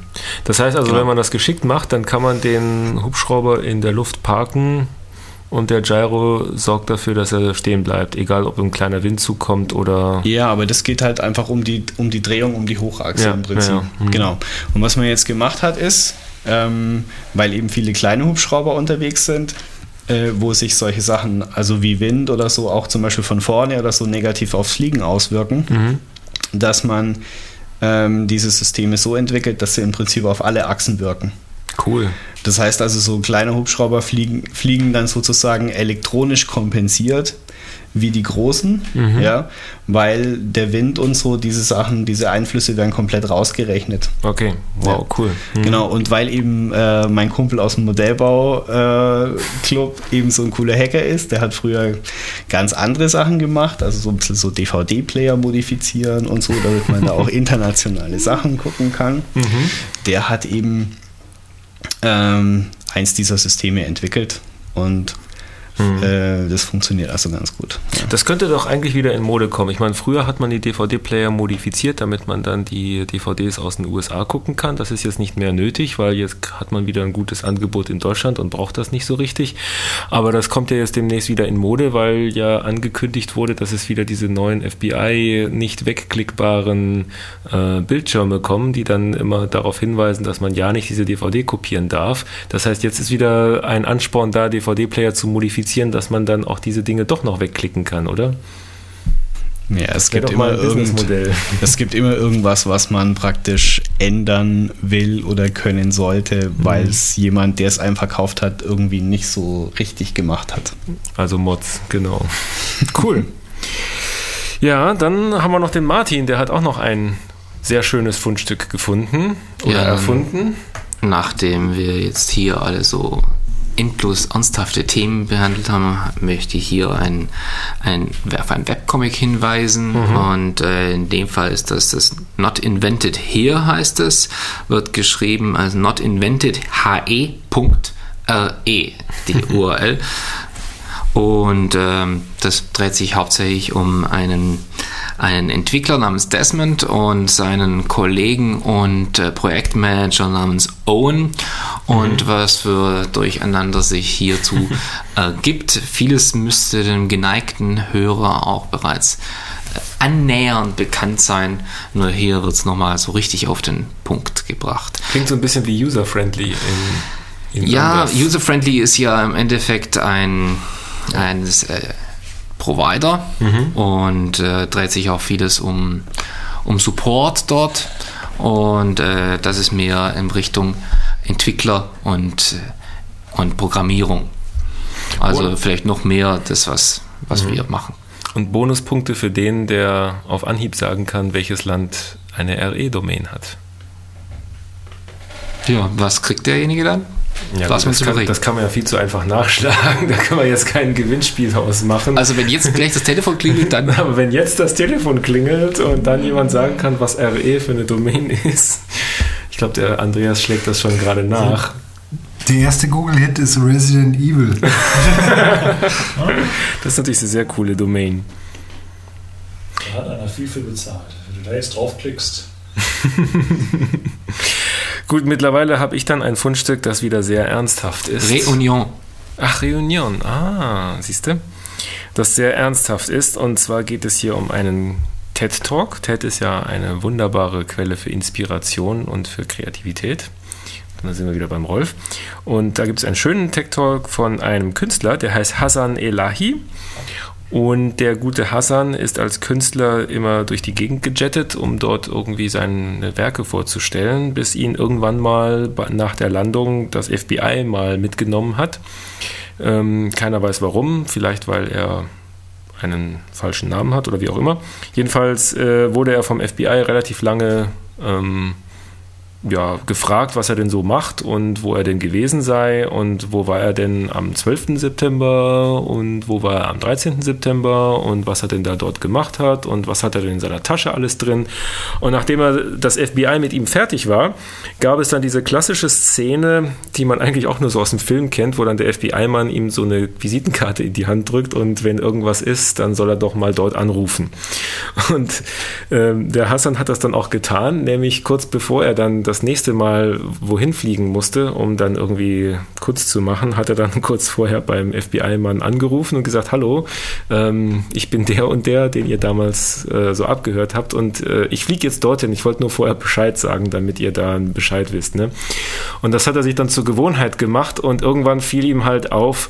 B: Das heißt also,
E: Genau.
B: wenn man das geschickt macht, dann kann man den Hubschrauber in der Luft parken und der Gyro sorgt dafür, dass er stehen bleibt, egal ob ein kleiner Windzug kommt oder.
E: Ja, aber das geht halt einfach um die, um die Drehung, um die Hochachse
B: Ja,
E: im Prinzip.
B: ja, ja. Mhm.
E: Genau. Und was man jetzt gemacht hat, ist, ähm, weil eben viele kleine Hubschrauber unterwegs sind, äh, wo sich solche Sachen, also wie Wind oder so, auch zum Beispiel von vorne oder so negativ aufs Fliegen auswirken,
B: Mhm.
E: dass man ähm, diese Systeme so entwickelt, dass sie im Prinzip auf alle Achsen wirken.
B: Cool.
E: Das heißt also, so kleine Hubschrauber fliegen, fliegen dann sozusagen elektronisch kompensiert wie die großen,
B: Mhm.
E: ja, weil der Wind und so, diese Sachen, diese Einflüsse werden komplett rausgerechnet.
B: Okay, wow,
E: Ja.
B: cool. Mhm.
E: Genau, und weil eben äh, mein Kumpel aus dem Modellbau-Club äh, Club eben so ein cooler Hacker ist, der hat früher ganz andere Sachen gemacht, also so ein bisschen so DVD-Player modifizieren und so, damit man da auch internationale Sachen gucken kann.
B: Mhm.
E: Der hat eben ähm, eins dieser Systeme entwickelt und
B: Mhm.
E: äh, das funktioniert also ganz gut. Ja.
B: Das könnte doch eigentlich wieder in Mode kommen. Ich meine, früher hat man die DVD-Player modifiziert, damit man dann die DVDs aus den USA gucken kann. Das ist jetzt nicht mehr nötig, weil jetzt hat man wieder ein gutes Angebot in Deutschland und braucht das nicht so richtig. Aber das kommt ja jetzt demnächst wieder in Mode, weil ja angekündigt wurde, dass es wieder diese neuen FBI nicht wegklickbaren äh, Bildschirme kommen, die dann immer darauf hinweisen, dass man ja nicht diese DVD kopieren darf. Das heißt, jetzt ist wieder ein Ansporn da, DVD-Player zu modifizieren, dass man dann auch diese Dinge doch noch wegklicken kann, oder?
E: Ja, es gibt, immer irgend, es gibt immer irgendwas, was man praktisch ändern will oder können sollte,
B: Mhm.
E: weil es jemand, der es einem verkauft hat, irgendwie nicht so richtig gemacht hat.
B: Also Mods, genau. Cool. Ja, dann haben wir noch den Martin, der hat auch noch ein sehr schönes Fundstück gefunden oder
D: Ja.
B: erfunden.
D: Nachdem wir jetzt hier alle so endlos ernsthafte Themen behandelt haben, möchte ich hier ein, ein, auf ein Webcomic hinweisen. Und äh, in dem Fall ist das das Not Invented Here heißt es. Wird geschrieben als Not Invented HE.RE, die URL. Und ähm, das dreht sich hauptsächlich um einen, einen Entwickler namens Desmond und seinen Kollegen und äh, Projektmanager namens Owen und was für Durcheinander sich hierzu ergibt. Vieles müsste dem geneigten Hörer auch bereits äh, annähernd bekannt sein. Nur hier wird es nochmal so richtig auf den Punkt gebracht.
B: Klingt so ein bisschen wie user-friendly
D: Ja, user-friendly ist ja im Endeffekt ein, ein äh, Provider und äh, dreht sich auch vieles um, um Support dort. Und äh, das ist mehr in Richtung Entwickler und, äh, und Programmierung. Also
B: Oh.
D: vielleicht noch mehr das, was, was wir machen.
B: Und Bonuspunkte für den, der auf Anhieb sagen kann, welches Land eine RE-Domain hat.
D: Ja, was kriegt derjenige dann?
B: Ja,
D: Lass
B: gut,
D: uns
B: das, kann, das kann man ja viel zu einfach nachschlagen. Da kann man jetzt kein Gewinnspiel draus machen.
D: Also wenn jetzt gleich das Telefon klingelt, dann
B: Aber wenn jetzt das Telefon klingelt und dann jemand sagen kann, was RE für eine Domain ist, ich glaube, der Andreas schlägt das schon gerade nach.
A: Der erste Google-Hit ist Resident Evil.
B: Das ist natürlich eine sehr coole Domain.
C: Da hat einer viel für bezahlt. Wenn du da jetzt draufklickst,
B: Gut, mittlerweile habe ich dann ein Fundstück, das wieder sehr ernsthaft ist.
D: Reunion.
B: Ach, Reunion. Ah, siehst du? Das sehr ernsthaft ist. Und zwar geht es hier um einen TED Talk. TED ist ja eine wunderbare Quelle für Inspiration und für Kreativität. Und da sind wir wieder beim Rolf. Und da gibt es einen schönen TED Talk von einem Künstler, der heißt Hassan Elahi. Und der gute Hassan ist als Künstler immer durch die Gegend gejettet, um dort irgendwie seine Werke vorzustellen, bis ihn irgendwann mal nach der Landung das FBI mal mitgenommen hat. Ähm, keiner weiß warum, vielleicht weil er einen falschen Namen hat oder wie auch immer. Jedenfalls äh, wurde er vom FBI relativ lange ähm, ja, gefragt, was er denn so macht und wo er denn gewesen sei und wo war er denn am 12. September und wo war er am 13. September und was er denn da dort gemacht hat und was hat er denn in seiner Tasche alles drin. Und nachdem er das FBI mit ihm fertig war, gab es dann diese klassische Szene, die man eigentlich auch nur so aus dem Film kennt, wo dann der FBI-Mann ihm so eine Visitenkarte in die Hand drückt und wenn irgendwas ist, dann soll er doch mal dort anrufen. Und ähm, der Hassan hat das dann auch getan, nämlich kurz bevor er dann das das nächste Mal wohin fliegen musste, um dann irgendwie kurz zu machen, hat er dann kurz vorher beim FBI-Mann angerufen und gesagt, hallo, ähm, ich bin der und der, den ihr damals äh, so abgehört habt und äh, ich fliege jetzt dorthin. Ich wollte nur vorher Bescheid sagen, damit ihr da Bescheid wisst. Ne? Und das hat er sich dann zur Gewohnheit gemacht und irgendwann fiel ihm halt auf,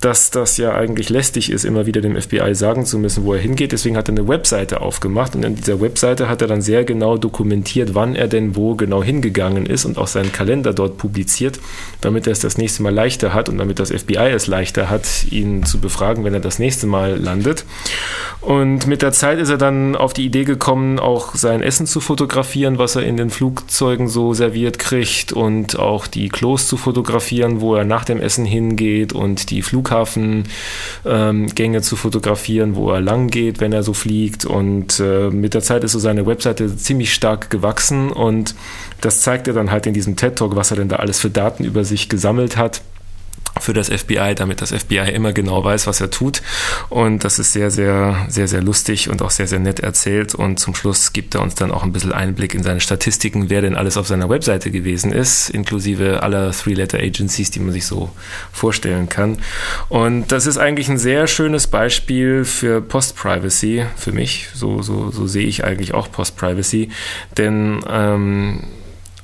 B: dass das ja eigentlich lästig ist, immer wieder dem FBI sagen zu müssen, wo er hingeht. Deswegen hat er eine Webseite aufgemacht und in dieser Webseite hat er dann sehr genau dokumentiert, wann er denn wo genau hingegangen ist und auch seinen Kalender dort publiziert, damit er es das nächste Mal leichter hat und damit das FBI es leichter hat, ihn zu befragen, wenn er das nächste Mal landet. Und mit der Zeit ist er dann auf die Idee gekommen, auch sein Essen zu fotografieren, was er in den Flugzeugen so serviert kriegt und auch die Klos zu fotografieren, wo er nach dem Essen hingeht und die Flughafengänge ähm, zu fotografieren, wo er lang geht, wenn er so fliegt. Und äh, mit der Zeit ist so seine Webseite ziemlich stark gewachsen und das zeigt er dann halt in diesem TED Talk, was er denn da alles für Daten über sich gesammelt hat für das FBI, damit das FBI immer genau weiß, was er tut. Und das ist sehr, sehr, sehr, sehr lustig und auch sehr, sehr nett erzählt. Und zum Schluss gibt er uns dann auch ein bisschen Einblick in seine Statistiken, wer denn alles auf seiner Webseite gewesen ist, inklusive aller Three-Letter-Agencies, die man sich so vorstellen kann. Und das ist eigentlich ein sehr schönes Beispiel für Post-Privacy für mich. So, so, so sehe ich eigentlich auch Post-Privacy. Denn ähm,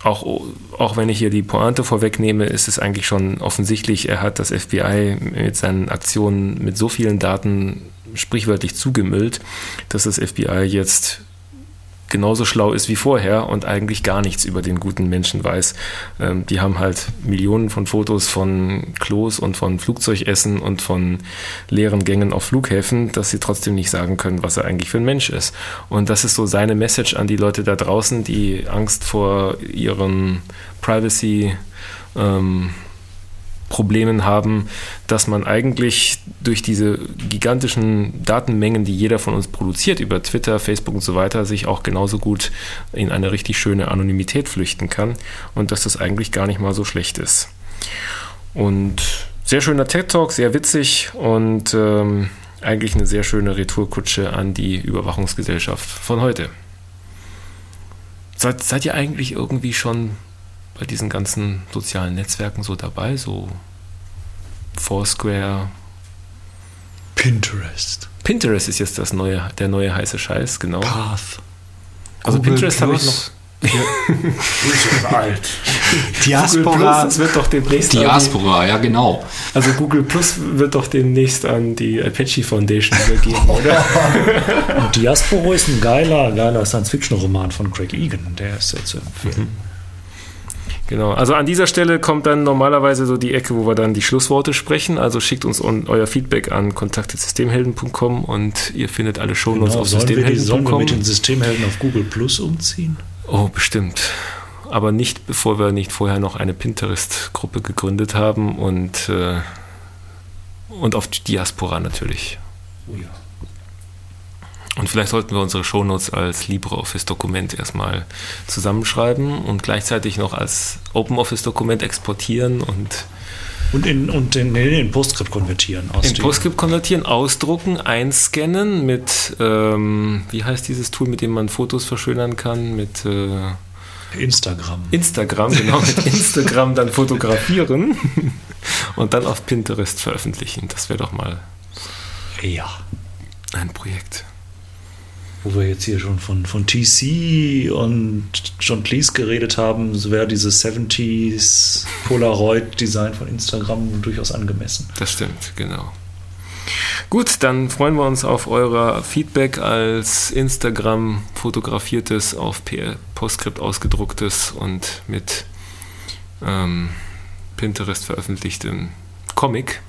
B: auch, auch wenn ich hier die Pointe vorwegnehme, ist es eigentlich schon offensichtlich, er hat das FBI mit seinen Aktionen mit so vielen Daten sprichwörtlich zugemüllt, dass das FBI jetzt genauso schlau ist wie vorher und eigentlich gar nichts über den guten Menschen weiß. Ähm, die haben halt Millionen von Fotos von Klos und von Flugzeugessen und von leeren Gängen auf Flughäfen, dass sie trotzdem nicht sagen können, was er eigentlich für ein Mensch ist. Und das ist so seine Message an die Leute da draußen, die Angst vor ihren Privacy ähm, Problemen haben, dass man eigentlich durch diese gigantischen Datenmengen, die jeder von uns produziert über Twitter, Facebook und so weiter, sich auch genauso gut in eine richtig schöne Anonymität flüchten kann und dass das eigentlich gar nicht mal so schlecht ist. Und sehr schöner TED Talk, sehr witzig und ähm, eigentlich eine sehr schöne Retourkutsche an die Überwachungsgesellschaft von heute. Seid, seid ihr eigentlich irgendwie schon bei diesen ganzen sozialen Netzwerken so dabei, so Foursquare.
C: Pinterest.
B: Pinterest ist jetzt das neue, der neue heiße Scheiß, genau.
C: Path.
B: Also Google Pinterest habe ich noch.
C: Ja. alt.
A: Diaspora.
B: Plus, das wird doch demnächst
D: Diaspora, ja genau.
B: Also Google Plus wird doch demnächst an die Apache Foundation übergeben, oder?
C: Und Diaspora ist ein geiler, geiler Science-Fiction-Roman von Craig Egan. Der ist sehr zu empfehlen. Mhm.
B: Genau, also an dieser Stelle kommt dann normalerweise so die Ecke, wo wir dann die Schlussworte sprechen. Also schickt uns euer Feedback an kontakt.systemhelden.com und ihr findet alle Shownotes
C: genau,
B: auf
C: systemhelden.com. Sollen wir mit den Systemhelden auf Google Plus umziehen?
B: Oh, bestimmt. Aber nicht, bevor wir nicht vorher noch eine Pinterest-Gruppe gegründet haben und, äh, und auf Diaspora natürlich. Oh ja. Und vielleicht sollten wir unsere Shownotes als LibreOffice-Dokument erstmal zusammenschreiben und gleichzeitig noch als OpenOffice-Dokument exportieren und
C: und in, und in, in PostScript konvertieren.
B: in PostScript konvertieren, ausdrucken, einscannen mit, ähm, wie heißt dieses Tool, mit dem man Fotos verschönern kann? Mit äh,
C: Instagram.
B: Instagram, genau, mit Instagram dann fotografieren und dann auf Pinterest veröffentlichen. Das wäre doch mal
C: ja.
B: ein Projekt
C: wo wir jetzt hier schon von, von TC und John Cleese geredet haben, so wäre dieses 70s Polaroid-Design von Instagram durchaus angemessen.
B: Das stimmt, genau. Gut, dann freuen wir uns auf euer Feedback als Instagram fotografiertes, auf PostScript ausgedrucktes und mit ähm, Pinterest veröffentlichtem Comic.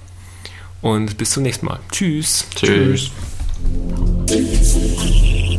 B: Und bis zum nächsten Mal. Tschüss.
D: Tschüss. Tschüss. 幸福